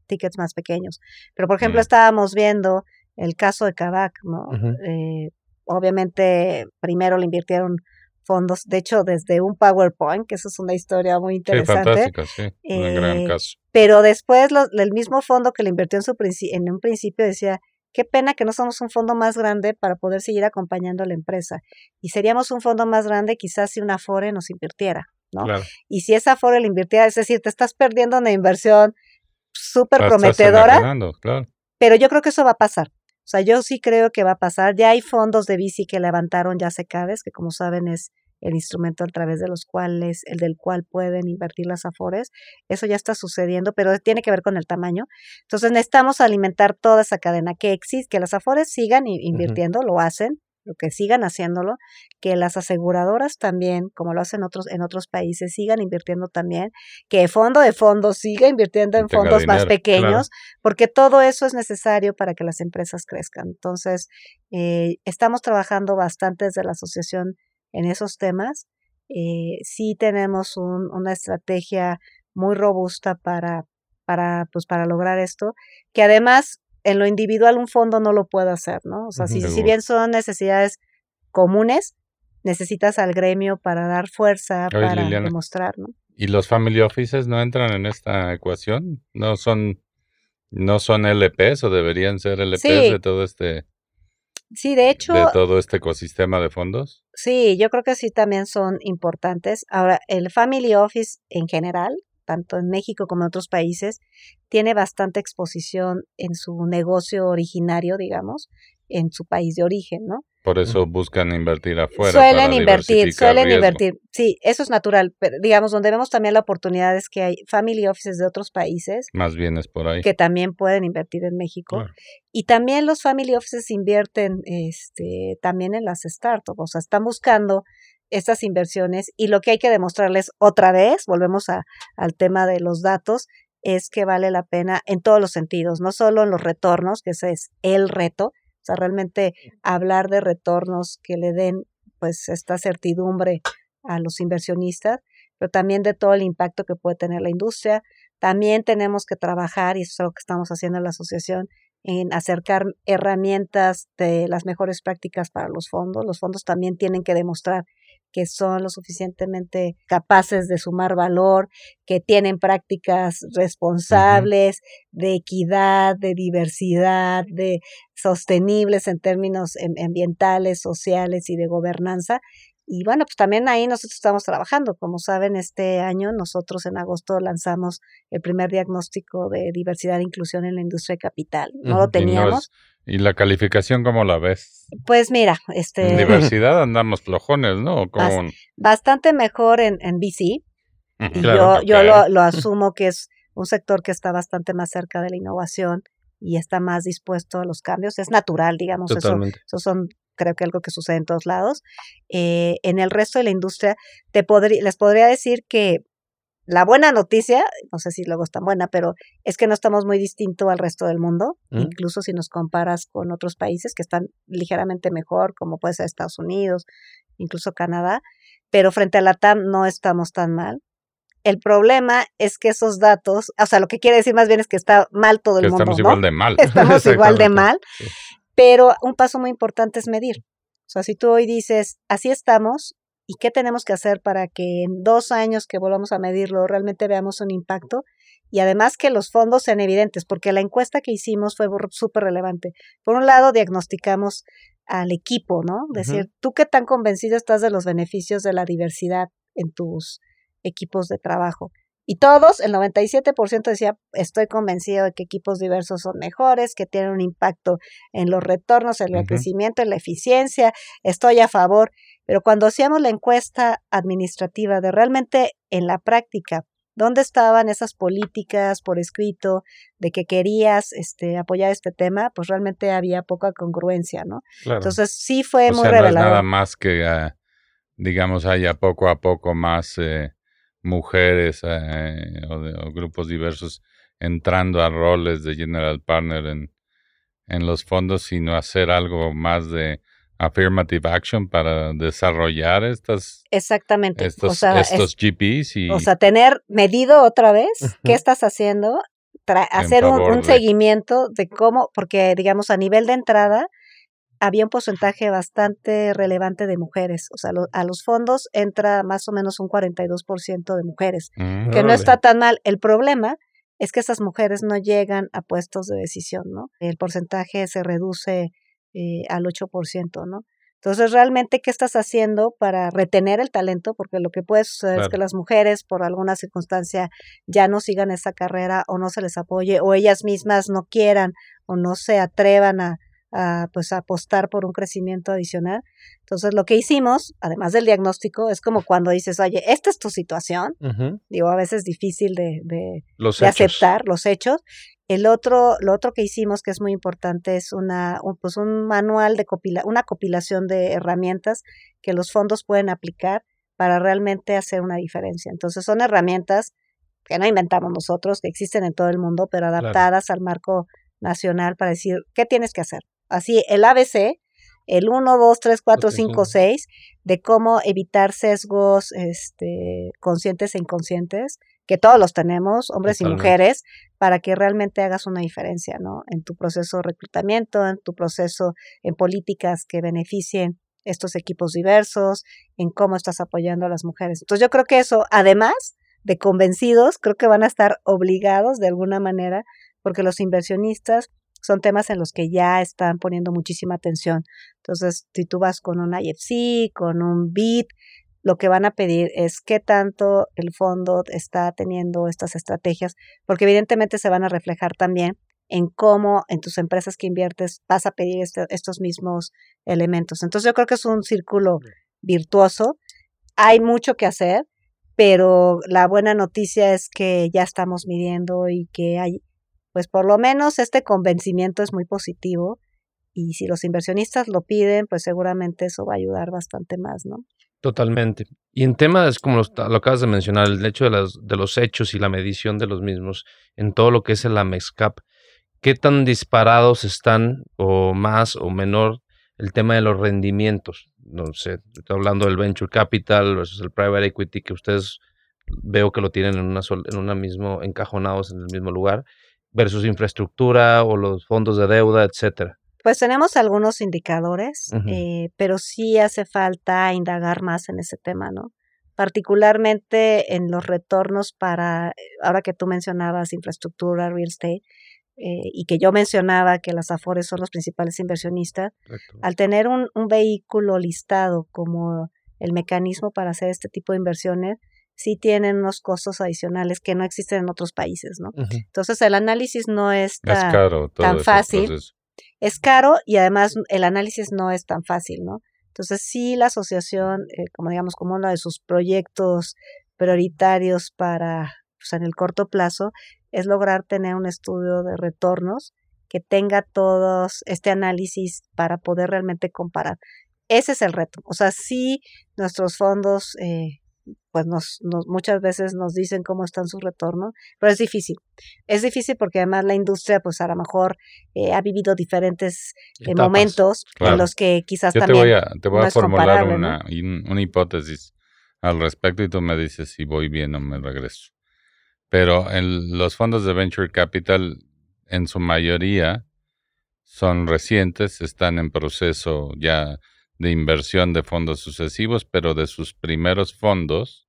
tickets más pequeños. Pero, por ejemplo, Mm. estábamos viendo el caso de Kavak, ¿no? Eh, obviamente, primero le invirtieron fondos, de hecho, desde un PowerPoint, que eso es una historia muy Sí, interesante. fantástica, sí. Un gran Eh, caso. Pero después los- el mismo fondo que le invirtió en, su en un principio decía, qué pena que no somos un fondo más grande para poder seguir acompañando a la empresa. Y seríamos un fondo más grande quizás si una Afore nos invirtiera, ¿no? Claro. Y si esa Afore le invirtiera, es decir, te estás perdiendo una inversión súper prometedora, claro. pero yo creo que eso va a pasar. O sea, yo sí creo que va a pasar. Ya hay fondos de bici que levantaron ya secades, que como saben es el instrumento a través de los cuales, el del cual pueden invertir las afores. Eso ya está sucediendo, pero tiene que ver con el tamaño. Entonces necesitamos alimentar toda esa cadena que existe, que las afores sigan invirtiendo, lo hacen, lo que sigan haciéndolo, que las aseguradoras también, como lo hacen otros en otros países, sigan invirtiendo también, que fondo de fondos siga invirtiendo en tenga fondos más pequeños, porque todo eso es necesario para que las empresas crezcan. Entonces, eh, estamos trabajando bastante desde la asociación en esos temas. Eh, sí tenemos un- una estrategia muy robusta para, para, pues, para lograr esto, que además en lo individual un fondo no lo puede hacer, ¿no? O sea, si, si bien son necesidades comunes, necesitas al gremio para dar fuerza, Oye, para Liliana. demostrar, ¿no? ¿Y los family offices no entran en esta ecuación? ¿No son, no son LPs o deberían ser LPs Sí. de todo este, Sí, de hecho, de todo este ecosistema de fondos? Sí, yo creo que sí también son importantes. Ahora, el Family Office en general, tanto en México como en otros países, tiene bastante exposición en su negocio originario, digamos, en su país de origen, ¿no? Por eso buscan invertir afuera. suelen invertir, suelen riesgo. invertir. Sí, eso es natural, pero digamos, donde vemos también la oportunidad es que hay family offices de otros países Más bien es por ahí. que también pueden invertir en México. Claro. Y también los family offices invierten este, también en las startups, o sea, están buscando estas inversiones y lo que hay que demostrarles otra vez, volvemos a, al tema de los datos, es que vale la pena en todos los sentidos, no solo en los retornos, que ese es el reto, o sea, realmente hablar de retornos que le den pues esta certidumbre a los inversionistas, pero también de todo el impacto que puede tener la industria. También tenemos que trabajar, y eso es lo que estamos haciendo en la asociación, en acercar herramientas de las mejores prácticas para los fondos. Los fondos también tienen que demostrar que son lo suficientemente capaces de sumar valor, que tienen prácticas responsables, de equidad, de diversidad, de sostenibles en términos em- ambientales, sociales y de gobernanza. Y bueno, pues también ahí nosotros estamos trabajando. Como saben, este año nosotros en agosto lanzamos el primer diagnóstico de diversidad e inclusión en la industria de capital. No lo teníamos. ¿Y la calificación cómo la ves? Pues mira, En este diversidad andamos flojones, ¿no? Bastante mejor en, en BC. Claro. yo, yo lo, lo asumo que es un sector que está bastante más cerca de la innovación y está más dispuesto a los cambios. Es natural, digamos, eso, Totalmente. eso son creo que algo que sucede en todos lados. Eh, en el resto de la industria, te podrí- les podría decir que la buena noticia, no sé si luego es tan buena, pero es que no estamos muy distinto al resto del mundo, Mm. incluso si nos comparas con otros países que están ligeramente mejor, como puede ser Estados Unidos, incluso Canadá, pero frente a la TAM no estamos tan mal. El problema es que esos datos, o sea, lo que quiere decir más bien es que está mal todo el Que mundo, estamos ¿no? igual de mal. Estamos igual de mal, Sí. pero un paso muy importante es medir. O sea, si tú hoy dices, así estamos, ¿y qué tenemos que hacer para que en dos años que volvamos a medirlo realmente veamos un impacto? Y además que los fondos sean evidentes, porque la encuesta que hicimos fue súper relevante. Por un lado, diagnosticamos al equipo, ¿no? Decir, ¿tú qué tan convencido estás de los beneficios de la diversidad en tus equipos de trabajo? Y todos, el 97% decía, estoy convencido de que equipos diversos son mejores, que tienen un impacto en los retornos, en el crecimiento, en la eficiencia, estoy a favor. Pero cuando hacíamos la encuesta administrativa de realmente en la práctica ¿Dónde estaban esas políticas por escrito de que querías este, apoyar este tema? Pues realmente había poca congruencia, ¿no? Entonces sí fue muy sea, nada más que, ah, digamos, haya poco a poco más eh, mujeres eh, o, grupos diversos entrando a roles de general partner en, en los fondos, sino hacer algo más de affirmative action para desarrollar estas exactamente. Estos, estos GPs y o sea tener medido otra vez qué estás haciendo hacer un, seguimiento de cómo porque digamos a nivel de entrada había un porcentaje bastante relevante de mujeres. O sea a los fondos entra más o menos un 42% de mujeres mm, que no está tan mal. El problema es que esas mujeres no llegan a puestos de decisión no el porcentaje se reduce eh, al 8%, ¿no? Entonces, realmente, ¿qué estás haciendo para retener el talento? Porque lo que puede suceder es que las mujeres, por alguna circunstancia, ya no sigan esa carrera o no se les apoye o ellas mismas no quieran o no se atrevan a, pues, apostar por un crecimiento adicional. Entonces, lo que hicimos, además del diagnóstico, es como cuando dices, oye, esta es tu situación. Digo, a veces es difícil de, de, de aceptar los hechos. El otro, lo otro que hicimos que es muy importante es una, un, pues un manual de copila, una compilación de herramientas que los fondos pueden aplicar para realmente hacer una diferencia. Entonces son herramientas que no inventamos nosotros, que existen en todo el mundo, pero adaptadas al marco nacional para decir qué tienes que hacer. Así, el ABC, el 1, 2, 3, 4, 5, 6, de cómo evitar sesgos este, conscientes e inconscientes, que todos los tenemos, hombres y mujeres, para que realmente hagas una diferencia, ¿no? En tu proceso de reclutamiento, en tu proceso en políticas que beneficien estos equipos diversos, en cómo estás apoyando a las mujeres. Entonces yo creo que eso, además de convencidos, creo que van a estar obligados de alguna manera, porque los inversionistas son temas en los que ya están poniendo muchísima atención. Entonces, si tú vas con un IFC, con un BIT, lo que van a pedir es qué tanto el fondo está teniendo estas estrategias, porque evidentemente se van a reflejar también en cómo en tus empresas que inviertes vas a pedir este, estos mismos elementos. Entonces yo creo que es un círculo virtuoso. Hay mucho que hacer, pero la buena noticia es que ya estamos midiendo y que hay, pues por lo menos este convencimiento es muy positivo y si los inversionistas lo piden, pues seguramente eso va a ayudar bastante más, ¿no? Totalmente. Y en temas, como lo, acabas de mencionar, el hecho de, las, de los hechos y la medición de los mismos, en todo lo que es el AMEXCAP, ¿qué tan disparados están o más o menor el tema de los rendimientos? No sé, estoy hablando del venture capital el private equity, que ustedes veo que lo tienen en una, en una mismo, encajonados en el mismo lugar, versus infraestructura o los fondos de deuda, etcétera. Pues tenemos algunos indicadores, eh, pero sí hace falta indagar más en ese tema, ¿no? Particularmente en los retornos para, ahora que tú mencionabas infraestructura, real estate, eh, y que yo mencionaba que las AFORES son los principales inversionistas, al tener un, un, vehículo listado como el mecanismo para hacer este tipo de inversiones, sí tienen unos costos adicionales que no existen en otros países, ¿no? Entonces el análisis no es tan, tan fácil es caro y además el análisis no es tan fácil, ¿no? Entonces sí la asociación, eh, como digamos, como uno de sus proyectos prioritarios para, pues en el corto plazo, es lograr tener un estudio de retornos que tenga todos este análisis para poder realmente comparar. Ese es el reto. O sea, sí nuestros fondos eh, pues nos, nos, muchas veces nos dicen cómo están sus retornos, pero es difícil. Es difícil porque además la industria pues a lo mejor eh, ha vivido diferentes eh, momentos en los que quizás Yo también te voy a, te voy a formular una, una hipótesis al respecto y tú me dices si voy bien o me regreso. Pero en los fondos de venture capital en su mayoría son recientes, están en proceso ya de inversión de fondos sucesivos, pero de sus primeros fondos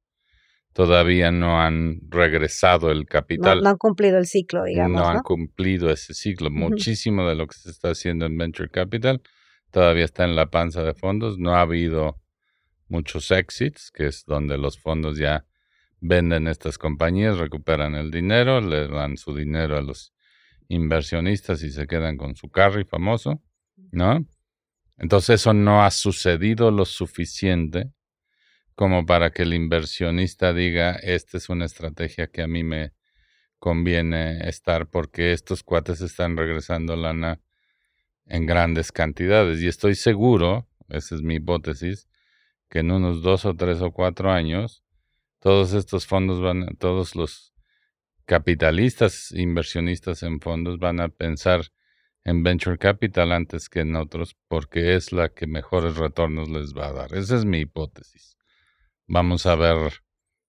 todavía no han regresado el capital. No, han cumplido el ciclo, digamos. No, han cumplido ese ciclo. Muchísimo de lo que se está haciendo en Venture Capital todavía está en la panza de fondos. No ha habido muchos exits, que es donde los fondos ya venden estas compañías, recuperan el dinero, le dan su dinero a los inversionistas y se quedan con su carry famoso, ¿no? Entonces eso no ha sucedido lo suficiente como para que el inversionista diga, esta es una estrategia que a mí me conviene estar porque estos cuates están regresando lana en grandes cantidades. Y estoy seguro, esa es mi hipótesis, que en unos dos o tres o cuatro años, todos estos fondos van, todos los capitalistas, inversionistas en fondos van a pensar en venture capital antes que en otros porque es la que mejores retornos les va a dar. Esa es mi hipótesis. Vamos a ver.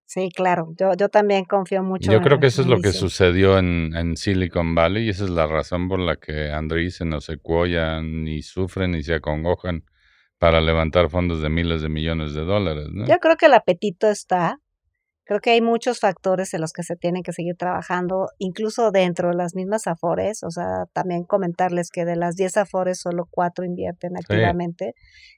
Sí, claro, yo, yo también confío mucho. Yo creo que eso es lo que sucedió en, en, Silicon Valley y esa es la razón por la que Andreessen o Sequoia ni sufren ni se acongojan para levantar fondos de miles de millones de dólares. ¿no? Yo creo que el apetito está, Creo que hay muchos factores en los que se tienen que seguir trabajando, incluso dentro de las mismas Afores, o sea, también comentarles que de las 10 Afores solo 4 invierten activamente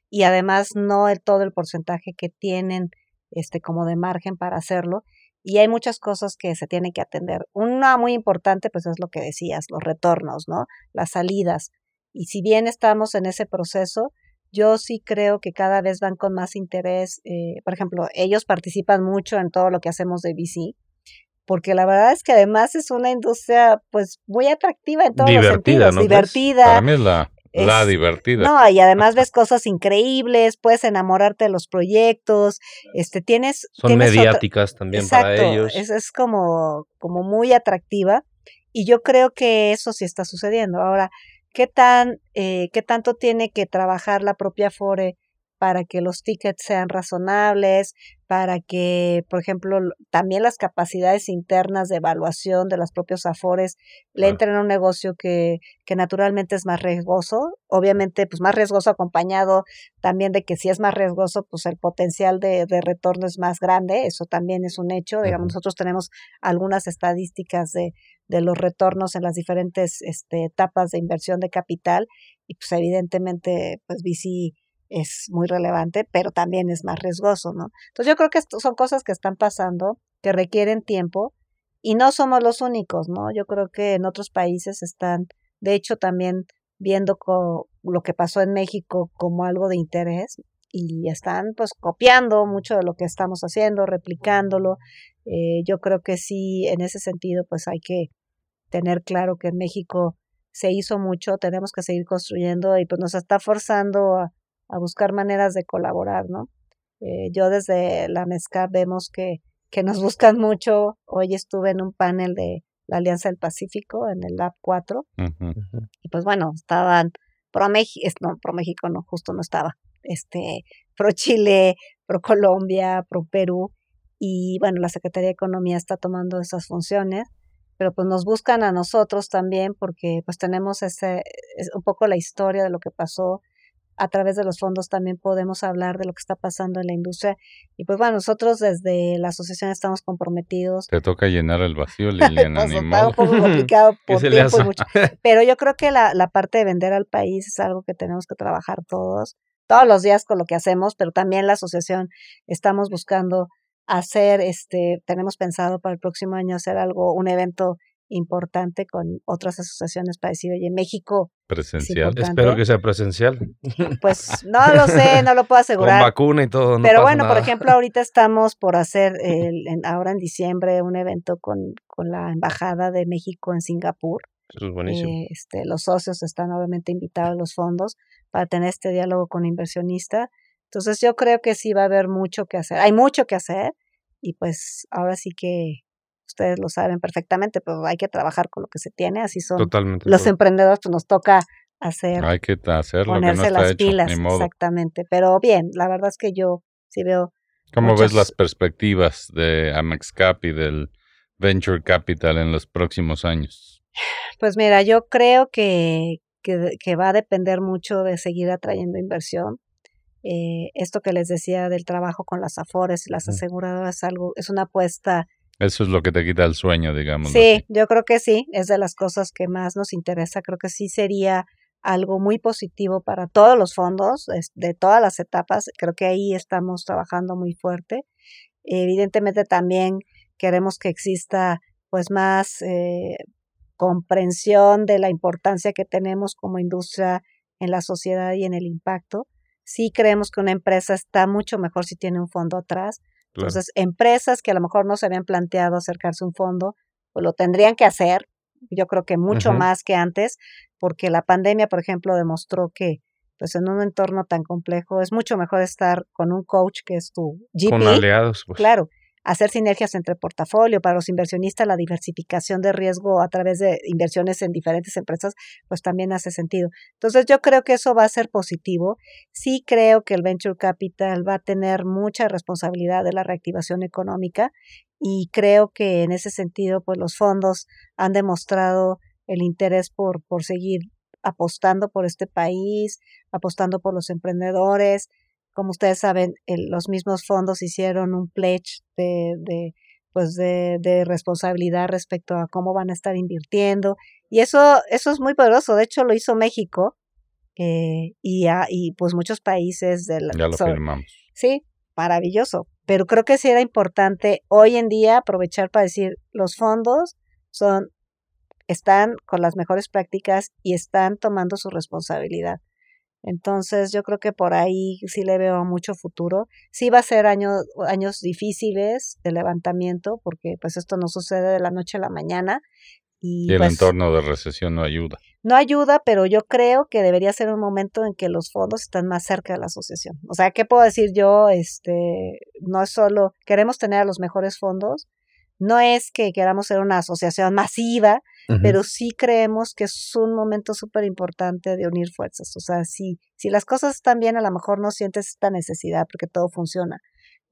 y además no el, todo el porcentaje que tienen este como de margen para hacerlo y hay muchas cosas que se tienen que atender. Una muy importante pues es lo que decías, los retornos, ¿no? Las salidas. Y si bien estamos en ese proceso, yo sí creo que cada vez van con más interés. Eh, por ejemplo, ellos participan mucho en todo lo que hacemos de VC, porque la verdad es que además es una industria pues muy atractiva en todos los sentidos, divertida. Para mí es la, la divertida. No, y además ves cosas increíbles, puedes enamorarte de los proyectos, este tienes son mediáticas también para ellos. Es, es como como muy atractiva y yo creo que eso sí está sucediendo. Ahora, ¿Qué, tan, eh, ¿Qué tanto tiene que trabajar la propia FORE para que los tickets sean razonables, para que, por ejemplo, también las capacidades internas de evaluación de los propios afores le entren a un negocio que, que naturalmente es más riesgoso, obviamente pues más riesgoso acompañado también de que si es más riesgoso, pues el potencial de, de retorno es más grande, eso también es un hecho, digamos, nosotros tenemos algunas estadísticas de, de los retornos en las diferentes este, etapas de inversión de capital y pues evidentemente pues VC es muy relevante, pero también es más riesgoso, ¿no? Entonces yo creo que son cosas que están pasando, que requieren tiempo y no somos los únicos, ¿no? Yo creo que en otros países están, de hecho, también viendo lo que pasó en México como algo de interés y están pues copiando mucho de lo que estamos haciendo, replicándolo. Eh, yo creo que sí, en ese sentido, pues hay que tener claro que en México se hizo mucho, tenemos que seguir construyendo y pues nos está forzando a, a buscar maneras de colaborar, ¿no? Eh, yo desde la MESCA vemos que, que nos buscan mucho. Hoy estuve en un panel de la Alianza del Pacífico en el Lab 4 y pues bueno, estaban pro México, no, pro México no, justo no estaba, este, pro Chile, pro Colombia, pro Perú. Y bueno, la Secretaría de Economía está tomando esas funciones pero pues nos buscan a nosotros también porque pues tenemos ese, un poco la historia de lo que pasó a través de los fondos también podemos hablar de lo que está pasando en la industria. Y pues bueno, nosotros desde la asociación estamos comprometidos. Te toca llenar el vacío, Liliana. pues, está un poco complicado por tiempo y mucho. Pero yo creo que la, la parte de vender al país es algo que tenemos que trabajar todos, todos los días con lo que hacemos, pero también la asociación estamos buscando hacer, este, tenemos pensado para el próximo año hacer algo, un evento importante con otras asociaciones parecidas. Y en México. Presencial. Espero que sea presencial. Pues no lo sé, no lo puedo asegurar. Con vacuna y todo. Pero bueno, por ejemplo, ahorita estamos por hacer, el, ahora en diciembre, un evento con, con la Embajada de México en Singapur. Eso es buenísimo. Eh, este, los socios están obviamente invitados a los fondos para tener este diálogo con inversionista. Entonces yo creo que sí va a haber mucho que hacer. Hay mucho que hacer y pues ahora sí que ustedes lo saben perfectamente, pero hay que trabajar con lo que se tiene, así son los emprendedores, pues nos toca hacer, hay que hacer ponerse las pilas, exactamente, pero bien, la verdad es que yo sí veo. ¿Cómo ves las perspectivas de Amex Cap y del Venture Capital en los próximos años? Pues mira, yo creo que, que, va a depender mucho de seguir atrayendo inversión. Eh, esto que les decía del trabajo con las afores y las aseguradoras algo, es una apuesta eso es lo que te quita el sueño, digamos. Sí, yo creo que sí, es de las cosas que más nos interesa. Creo que sí sería algo muy positivo para todos los fondos, de todas las etapas. Creo que ahí estamos trabajando muy fuerte. Evidentemente también queremos que exista pues más eh, comprensión de la importancia que tenemos como industria en la sociedad y en el impacto. sí creemos que una empresa está mucho mejor si tiene un fondo atrás. Entonces, empresas que a lo mejor no se habían planteado acercarse a un fondo, pues lo tendrían que hacer, yo creo que mucho más que antes, porque la pandemia, por ejemplo, demostró que pues en un entorno tan complejo es mucho mejor estar con un coach que es tu GP. Con aliados, pues. Claro, hacer sinergias entre portafolio para los inversionistas, la diversificación de riesgo a través de inversiones en diferentes empresas, pues también hace sentido. Entonces yo creo que eso va a ser positivo. Sí creo que el venture capital va a tener mucha responsabilidad de la reactivación económica y creo que en ese sentido, pues los fondos han demostrado el interés por, por seguir apostando por este país, apostando por los emprendedores, como ustedes saben, los mismos fondos hicieron un pledge de, de pues de, de, responsabilidad respecto a cómo van a estar invirtiendo. Y eso, eso es muy poderoso. De hecho, lo hizo México eh, y, y pues muchos países del... Ya lo firmamos. Sí, maravilloso. Pero creo que sí era importante hoy en día aprovechar para decir, los fondos son, están con las mejores prácticas y están tomando su responsabilidad. Entonces yo creo que por ahí sí le veo mucho futuro. Sí va a ser años, años difíciles de levantamiento porque pues esto no sucede de la noche a la mañana. Y, el pues entorno de recesión no ayuda. No ayuda, pero yo creo que debería ser un momento en que los fondos están más cerca de la asociación. O sea, ¿qué puedo decir yo? Este, no es solo queremos tener a los mejores fondos, no es que queramos ser una asociación masiva, pero sí creemos que es un momento súper importante de unir fuerzas. O sea, si, si las cosas están bien, a lo mejor no sientes esta necesidad porque todo funciona.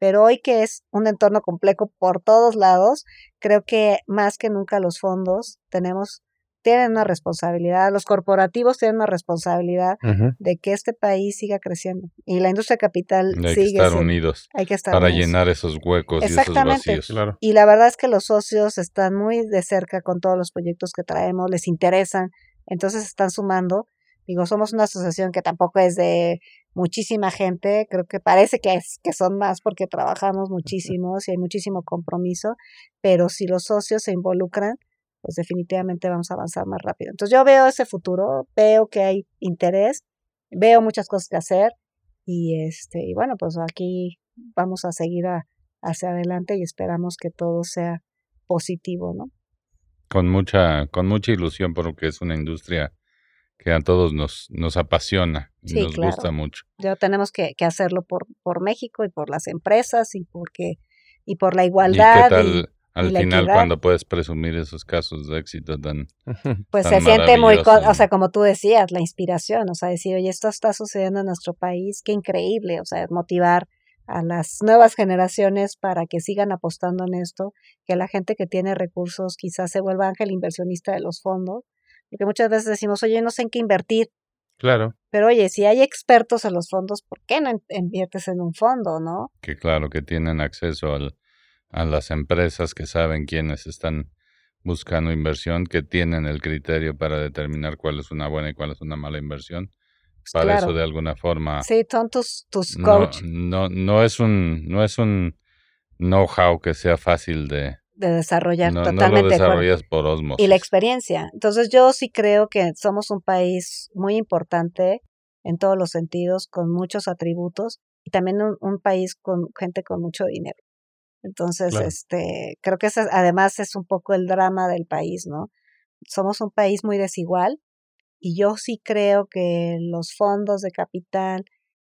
Pero hoy que es un entorno complejo por todos lados, creo que más que nunca los fondos tenemos tienen una responsabilidad, los corporativos tienen una responsabilidad de que este país siga creciendo y la industria capital hay sigue que estar unidos hay que estar para unidos. llenar esos huecos y esos vacíos. Claro. Y la verdad es que los socios están muy de cerca con todos los proyectos que traemos, les interesan, entonces están sumando. Digo, somos una asociación que tampoco es de muchísima gente, creo que parece que es que son más porque trabajamos muchísimo y hay muchísimo compromiso, pero si los socios se involucran, pues definitivamente vamos a avanzar más rápido. Entonces yo veo ese futuro, veo que hay interés, veo muchas cosas que hacer y este y bueno, pues aquí vamos a seguir a- hacia adelante y esperamos que todo sea positivo, ¿no? Con mucha, con mucha ilusión porque es una industria que a todos nos, nos apasiona y Sí, nos claro. gusta mucho. Ya tenemos que, que hacerlo por, por México y por las empresas y porque y por la ¿Y qué igualdad y, tal al la final equidad. cuando puedes presumir esos casos de éxito tan... pues tan se siente muy, o sea, como tú decías, la inspiración, o sea, decir, oye, esto está sucediendo en nuestro país, qué increíble, o sea, motivar a las nuevas generaciones para que sigan apostando en esto, que la gente que tiene recursos quizás se vuelva ángel inversionista de los fondos, porque muchas veces decimos, oye, no sé en qué invertir, Claro. pero oye, si hay expertos en los fondos, ¿por qué no in- inviertes en un fondo, no? que claro, que tienen acceso al, a las empresas, que saben quiénes están buscando inversión, que tienen el criterio para determinar cuál es una buena y cuál es una mala inversión. Pues Para claro. eso de alguna forma Sí, son tus, tus no, coach no, no es un, no es un know-how que sea fácil de, de desarrollar no, no totalmente lo desarrollas por y la experiencia. Entonces yo sí creo que somos un país muy importante en todos los sentidos, con muchos atributos y también un, un país con gente con mucho dinero. Entonces, Claro. este, creo que ese, además es un poco el drama del país, ¿no? Somos un país muy desigual y yo sí creo que los fondos de capital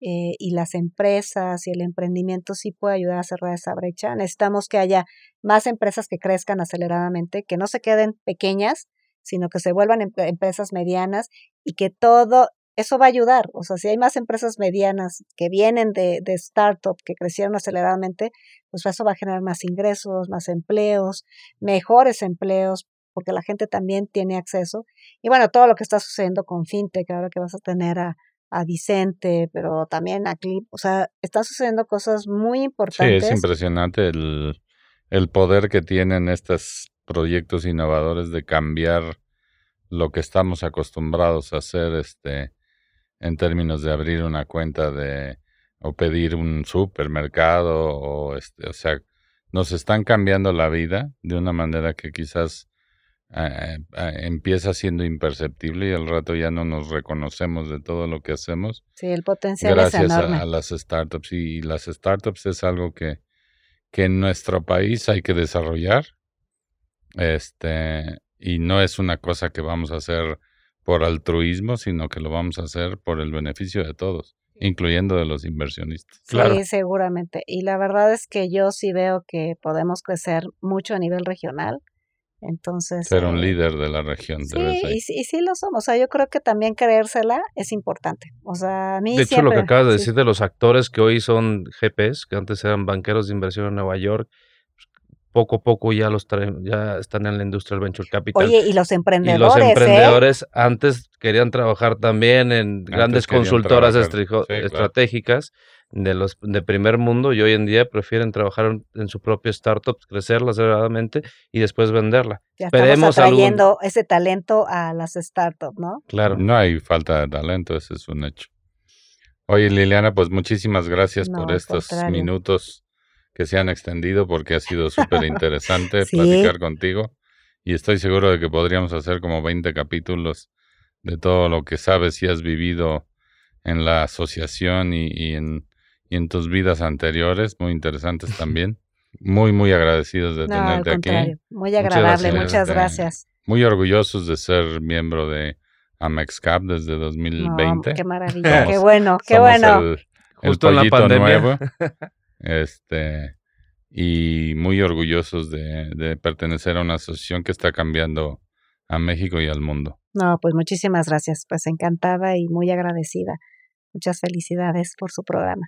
eh, y las empresas y el emprendimiento sí puede ayudar a cerrar esa brecha. Necesitamos que haya más empresas que crezcan aceleradamente, que no se queden pequeñas, sino que se vuelvan em- empresas medianas y que todo eso va a ayudar. O sea, si hay más empresas medianas que vienen de, de startup, que crecieron aceleradamente, pues eso va a generar más ingresos, más empleos, mejores empleos, porque la gente también tiene acceso. Y bueno, todo lo que está sucediendo con FinTech, ahora que vas a tener a, a Vicente, pero también a Clip, o sea, están sucediendo cosas muy Sí, importantes. es impresionante el, el poder que tienen estos proyectos innovadores de cambiar lo que estamos acostumbrados a hacer este en términos de abrir una cuenta de o pedir un supermercado o este, o sea, nos están cambiando la vida de una manera que quizás eh, eh, empieza siendo imperceptible y al rato ya no nos reconocemos de todo lo que hacemos. Sí, el potencial gracias es enorme. A, a, las startups. Y, las startups es algo que, que en nuestro país hay que desarrollar. Este, y no es una cosa que vamos a hacer por altruismo, sino que lo vamos a hacer por el beneficio de todos, incluyendo de los inversionistas. Sí, seguramente. Y la verdad es que yo sí veo que podemos crecer mucho a nivel regional. Entonces. Ser un eh, líder de la región. Sí, y, y, sí lo somos. O sea, yo creo que también creérsela es importante. O sea, a mí De hecho, siempre, lo que acabas de decir de los actores que hoy son GPs, que antes eran banqueros de inversión en Nueva York, poco a poco ya los traen, ya están en la industria del venture capital. Oye, y los y emprendedores. los ¿eh? emprendedores antes querían trabajar también en grandes consultoras sí, claro. estratégicas de los de primer mundo y hoy en día prefieren trabajar en, en su propio startup, crecerla aceleradamente y después venderla. Ya estamos Esperemos algún- atrayendo ese talento a las startups, ¿no? Claro. No hay falta de talento, ese es un hecho. Oye, Liliana, pues muchísimas gracias No, por estos contrario. minutos que se han extendido porque ha sido súper interesante Sí. platicar contigo y estoy seguro de que podríamos hacer como 20 capítulos de todo lo que sabes y has vivido en la asociación y, y en, y en tus vidas anteriores, muy interesantes también. Muy, muy agradecidos de No, al tenerte aquí. Muy Muchas agradable, gracias. muchas Este, gracias. Muy orgullosos de ser miembro de AmexCap desde No, 2020. qué maravilla, qué bueno, qué Somos bueno. El, el Justo en la pandemia. nuevo. Este, y muy orgullosos de, de pertenecer a una asociación que está cambiando a México y al mundo. No, pues muchísimas gracias. Pues encantada y muy agradecida. Muchas felicidades por su programa.